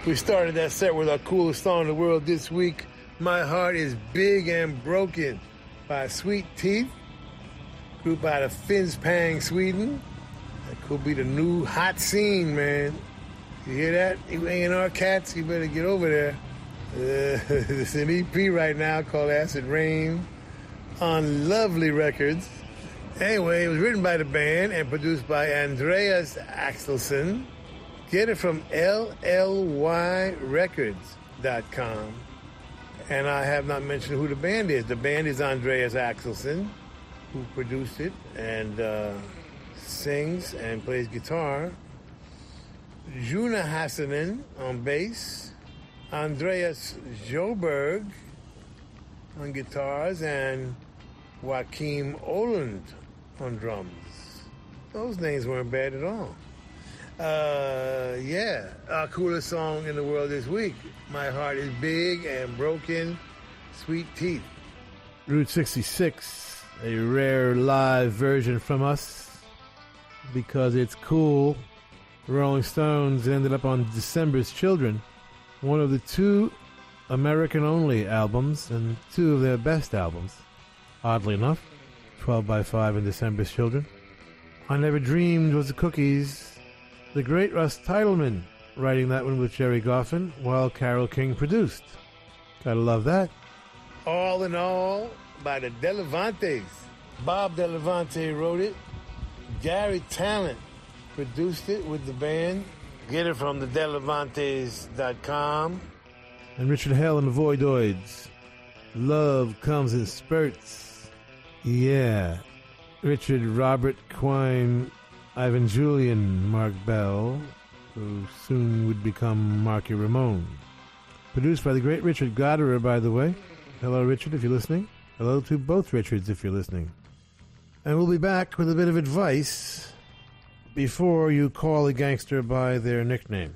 We started that set with our coolest song in the world this week. My Heart is Big and Broken by Sweet Teeth, group out of Finspång, Sweden. That could be the new hot scene, man. You hear that? You A&R cats, you better get over there. Uh, it's an EP right now called Acid Rain on Lovely Records. Anyway, it was written by the band and produced by Andreas Axelson. Get it from LLYrecords.com. And I have not mentioned who the band is. The band is Andreas Axelson, who produced it and uh, sings and plays guitar. Juna Hassanen on bass. Andreas Joberg on guitars. And Joachim Oland on drums. Those names weren't bad at all. Uh, yeah, our coolest song in the world this week. My heart is big and broken. Sweet teeth. Route 66, a rare live version from us because it's cool. Rolling Stones ended up on December's Children, one of the two American only albums and two of their best albums. Oddly enough, 12 by 5 and December's Children. I Never Dreamed was the Cookies. The great Russ Titelman writing that one with Gerry Goffin while Carole King produced. Gotta love that. All in All by the Delevantes. Bob Delevante wrote it. Garry Tallent produced it with the band. Get it from the Delevantes.com. And Richard Hell and the Voidoids. Love comes in spurts. Yeah. Richard Robert Quine, Ivan Julian, Mark Bell, who soon would become Marky Ramone. Produced by the great Richard Gottehrer, by the way. Hello, Richard, if you're listening. Hello to both Richards, if you're listening. And we'll be back with a bit of advice before you call a gangster by their nickname.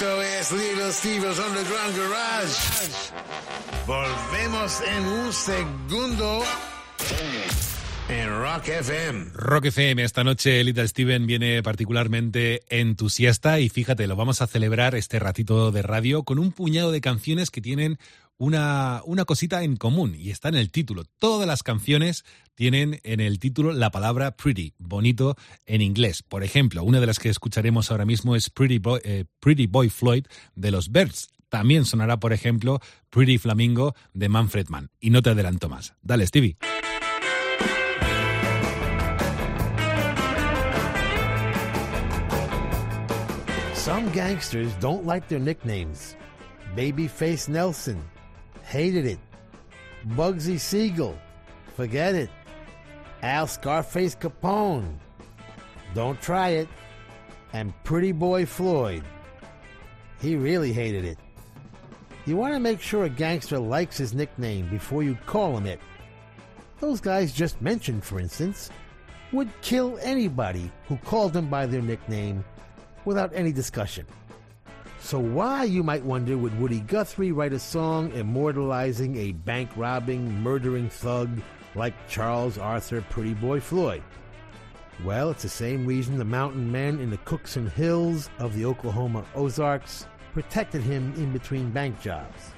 Esto es Little Steve's Underground Garage. Volvemos en un segundo en Rock FM. Rock FM, esta noche Little Steven viene particularmente entusiasta y fíjate, lo vamos a celebrar este ratito de radio con un puñado de canciones que tienen una, una cosita en común y está en el título. Todas las canciones tienen en el título la palabra pretty, bonito en inglés. Por ejemplo, una de las que escucharemos ahora mismo es Pretty Boy, eh, Pretty Boy Floyd de los Birds. También sonará, por ejemplo, Pretty Flamingo de Manfred Mann. Y no te adelanto más. Dale, Stevie. Some gangsters don't like their nicknames. Babyface Nelson hated it. Bugsy Siegel, forget it. Al Scarface Capone. Don't try it. And Pretty Boy Floyd. He really hated it. You want to make sure a gangster likes his nickname before you call him it. Those guys just mentioned, for instance, would kill anybody who called them by their nickname without any discussion. So, why, you might wonder, would Woody Guthrie write a song immortalizing a bank robbing, murdering thug like Charles Arthur Pretty Boy Floyd? Well, it's the same reason the mountain men in the Cookson Hills of the Oklahoma Ozarks protected him in between bank jobs.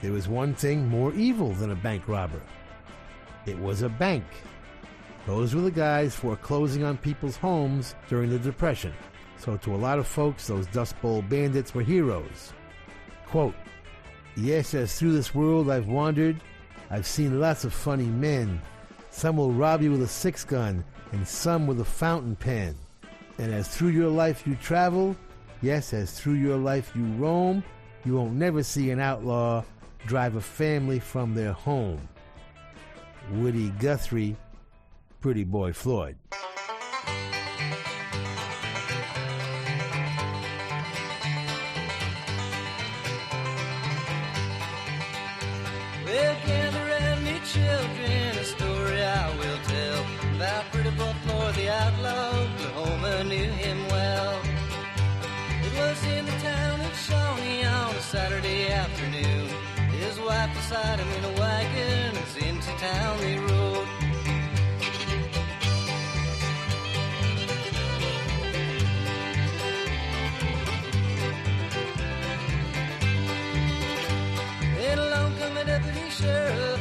There was one thing more evil than a bank robber it was a bank. Those were the guys foreclosing on people's homes during the Depression. So, to a lot of folks, those Dust Bowl bandits were heroes. Quote, Yes, as through this world I've wandered, I've seen lots of funny men. Some will rob you with a six gun, and some with a fountain pen. And as through your life you travel, yes, as through your life you roam, you won't never see an outlaw drive a family from their home. Woody Guthrie, Pretty Boy Floyd. Wife him in a wagon as into town they rode. Then along come a deputy sheriff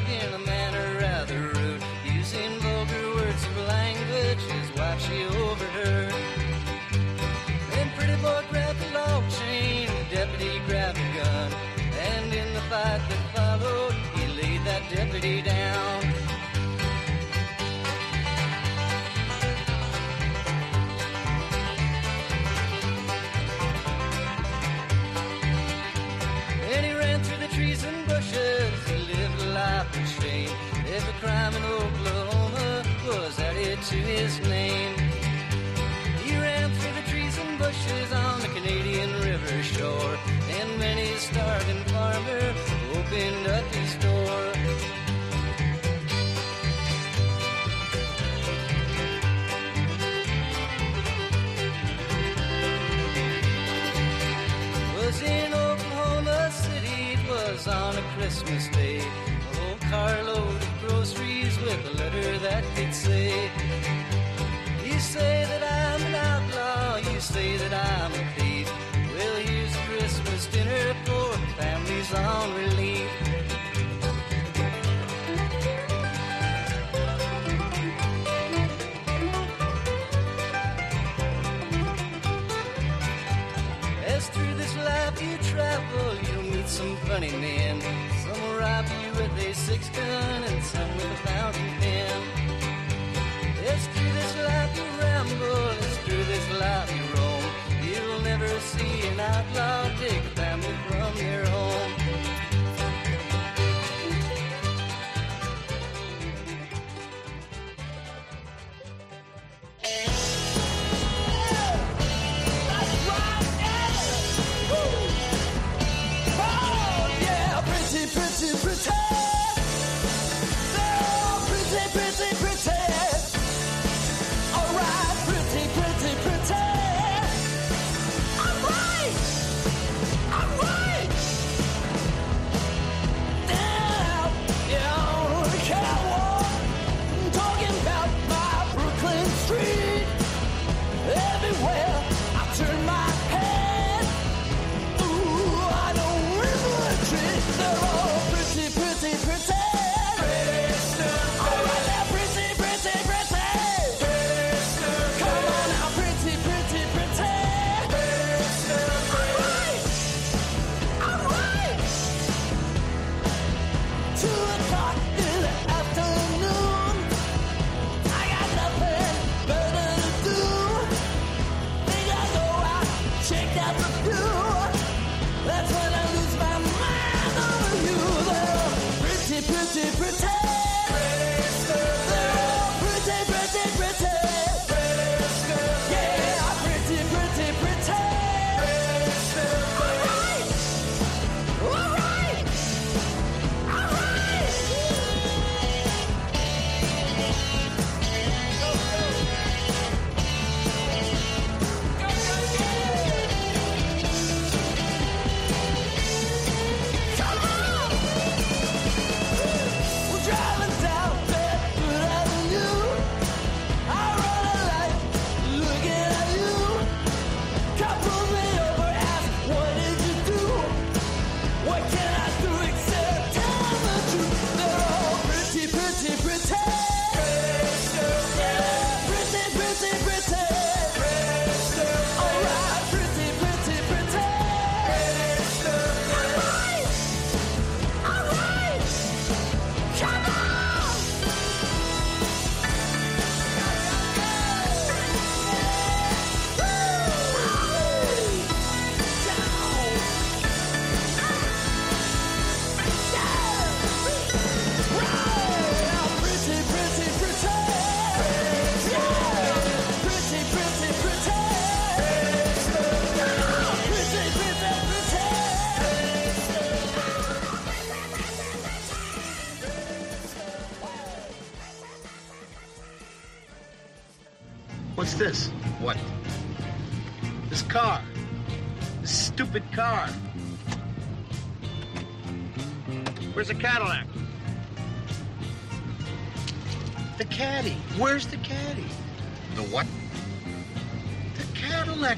bushes on the Canadian River shore. And many a starving farmer opened up his door. was in Oklahoma City. It was on a Christmas day. Oh, a whole carload of groceries with a letter that could say, You say that I'm an outlaw, say that I'm a thief. Well, here's a Christmas dinner for families on relief. As through this life you travel, you'll meet some funny men. Some will rob you with a six gun and some with a fountain pen. As through this life you ramble, as through this life you never see an outlaw take a family from their home.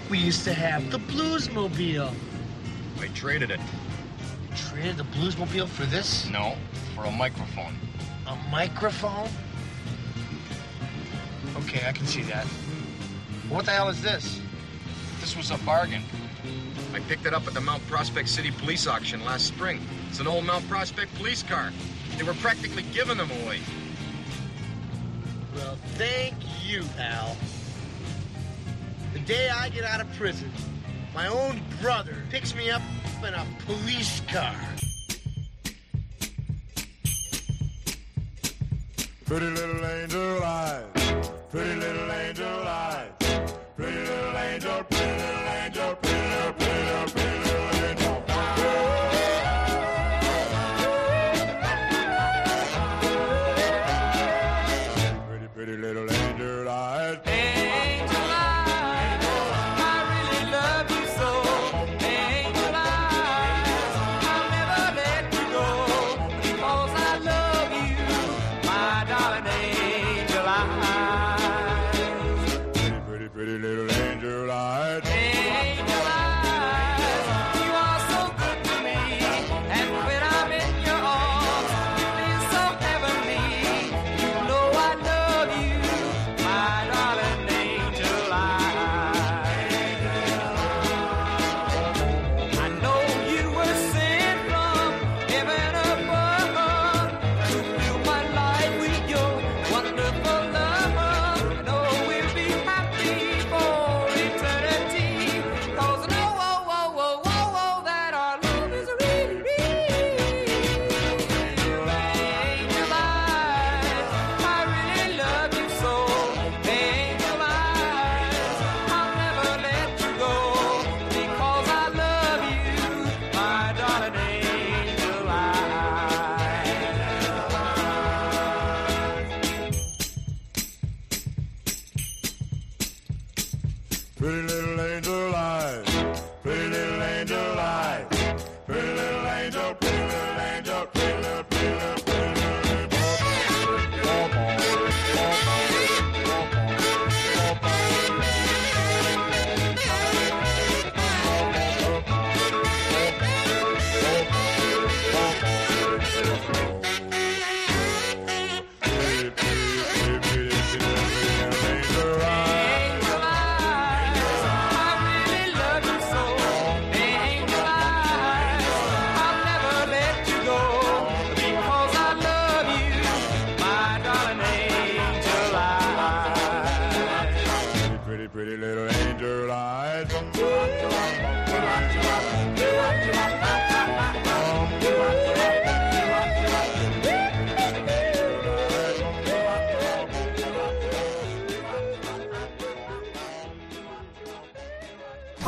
We used to have. The Bluesmobile. I traded it. Traded the Bluesmobile for this? No, for a microphone. A microphone? Okay, I can see that. What the hell is this? This was a bargain. I picked it up at the Mount Prospect City Police auction last spring. It's an old Mount Prospect police car. They were practically giving them away. Well, thank you, pal. Day I get out of prison, my own brother picks me up in a police car. Pretty little angel eyes, pretty little angel eyes, pretty little angel, pretty little angel, pretty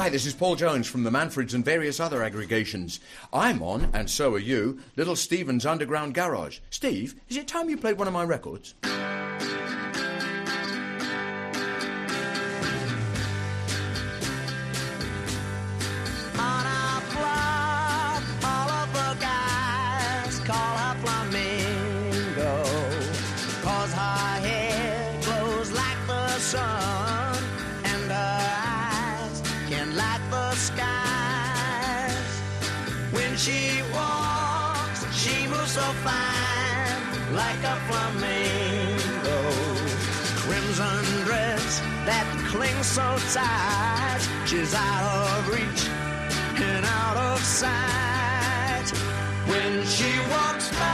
Hi, this is Paul Jones from the Manfreds and various other aggregations. I'm on, and so are you, Little Steven's Underground Garage. Steve, is it time you played one of my records? So tight, she's out of reach and out of sight. When she walks by,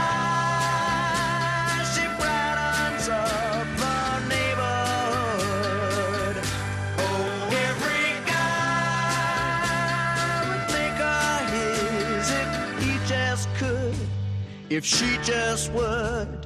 she brightens up the neighborhood. Oh, every guy would his if he just could, if she just would.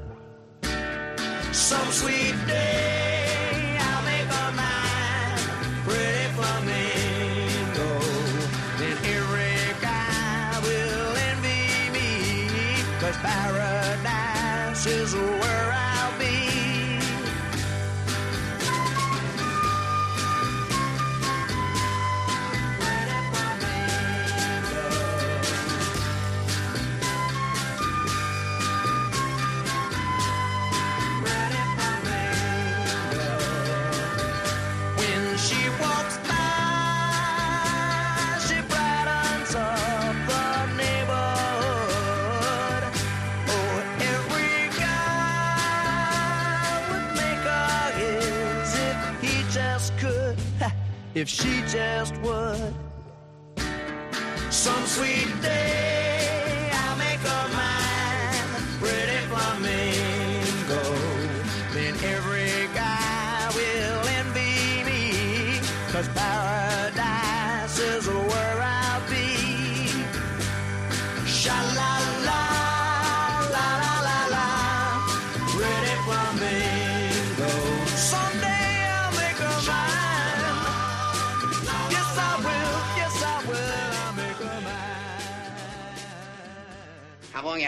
If she just would.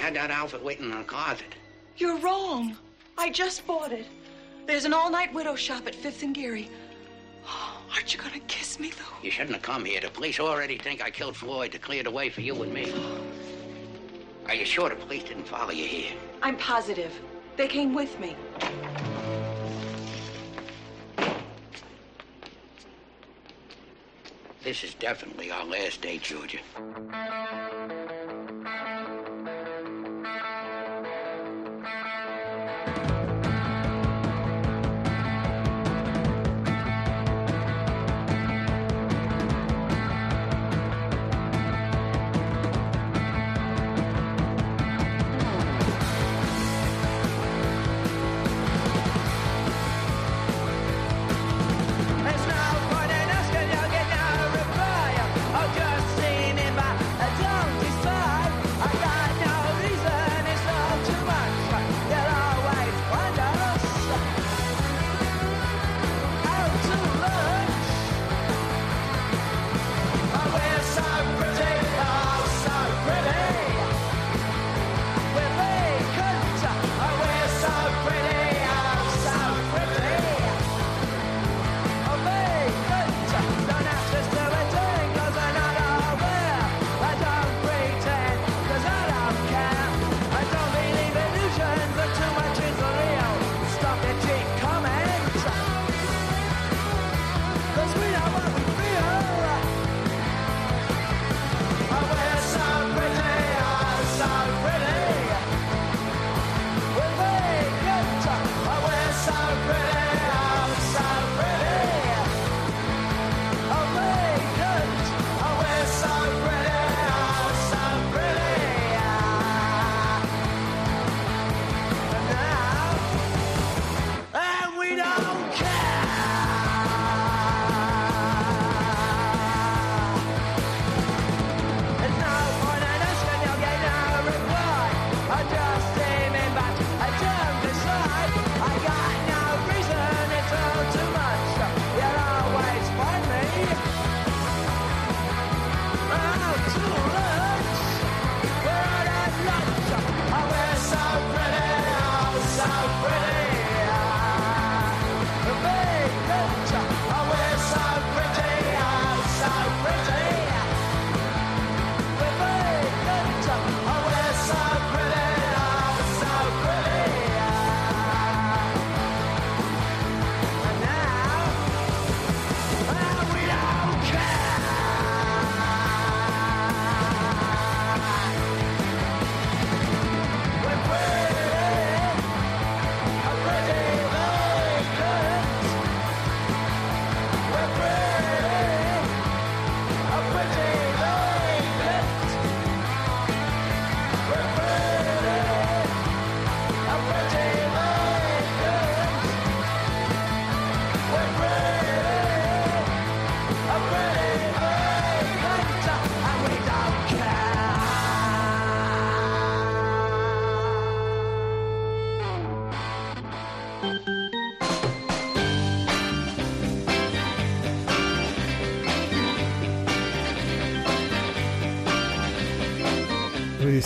Had that outfit waiting in the closet? You're wrong. I just bought it. There's an all-night widow shop at Fifth and Geary. Oh, Aren't you gonna kiss me, Lou? You shouldn't have come here. The police already think I killed Floyd to clear the way for you and me. Are you sure the police didn't follow you here? I'm positive. They came with me. This is definitely our last day, Georgia.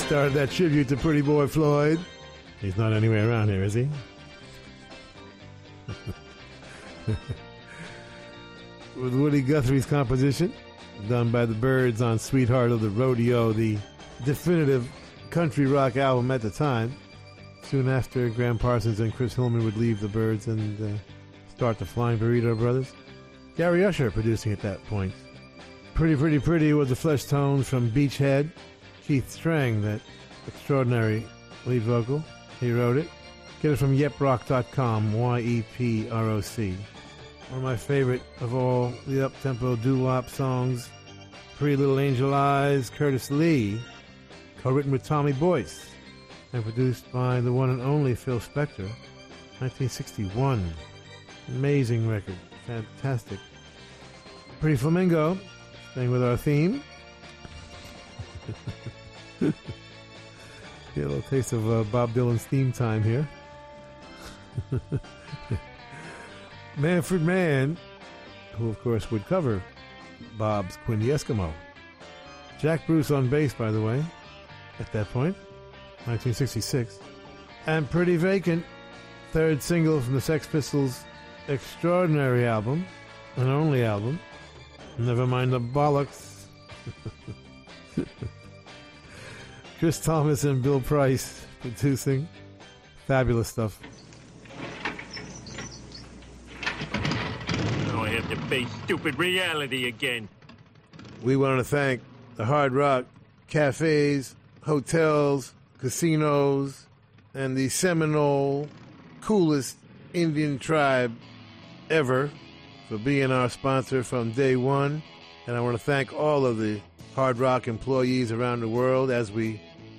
Started that tribute to Pretty Boy Floyd. He's not anywhere around here, is he? With Woody Guthrie's composition, done by the Byrds on Sweetheart of the Rodeo, the definitive country rock album at the time. Soon after, Gram Parsons and Chris Hillman would leave the Byrds and uh, start the Flying Burrito Brothers. Gary Usher producing at that point. Pretty Pretty Pretty was the Fleshtones from Beachhead. Keith Streng, that extraordinary lead vocal. He wrote it. Get it from yeproc.com, Y E P R O C. one of my favorite of all the up-tempo doo-wop songs, Pretty Little Angel Eyes, Curtis Lee, co-written with Tommy Boyce, and produced by the one and only Phil Spector, 1961. Amazing record, fantastic. Pretty Flamingo, staying with our theme. Get a little taste of uh, Bob Dylan's theme time here. Manfred Mann, who of course would cover Bob's Quinn the Eskimo. Jack Bruce on bass, by the way, at that point, 1966. And Pretty Vacant, third single from the Sex Pistols' extraordinary album, an only album. Never mind the bollocks. Chris Thomas and Bill Price producing. Fabulous stuff. Now I have to face stupid reality again. We want to thank the Hard Rock cafes, hotels, casinos, and the Seminole coolest Indian tribe ever for being our sponsor from day one. And I want to thank all of the Hard Rock employees around the world as we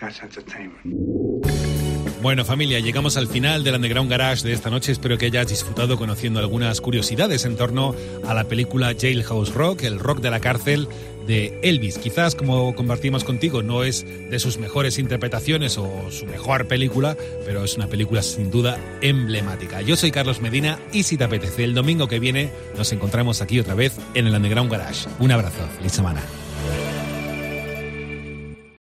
That's entertainment. Bueno familia, llegamos al final del Underground Garage de esta noche. Espero que hayas disfrutado conociendo algunas curiosidades en torno a la película Jailhouse Rock, el rock de la cárcel de Elvis. Quizás, como compartimos contigo, no es de sus mejores interpretaciones o su mejor película, pero es una película sin duda emblemática. Yo soy Carlos Medina y si te apetece, el domingo que viene nos encontramos aquí otra vez en el Underground Garage. Un abrazo, feliz semana.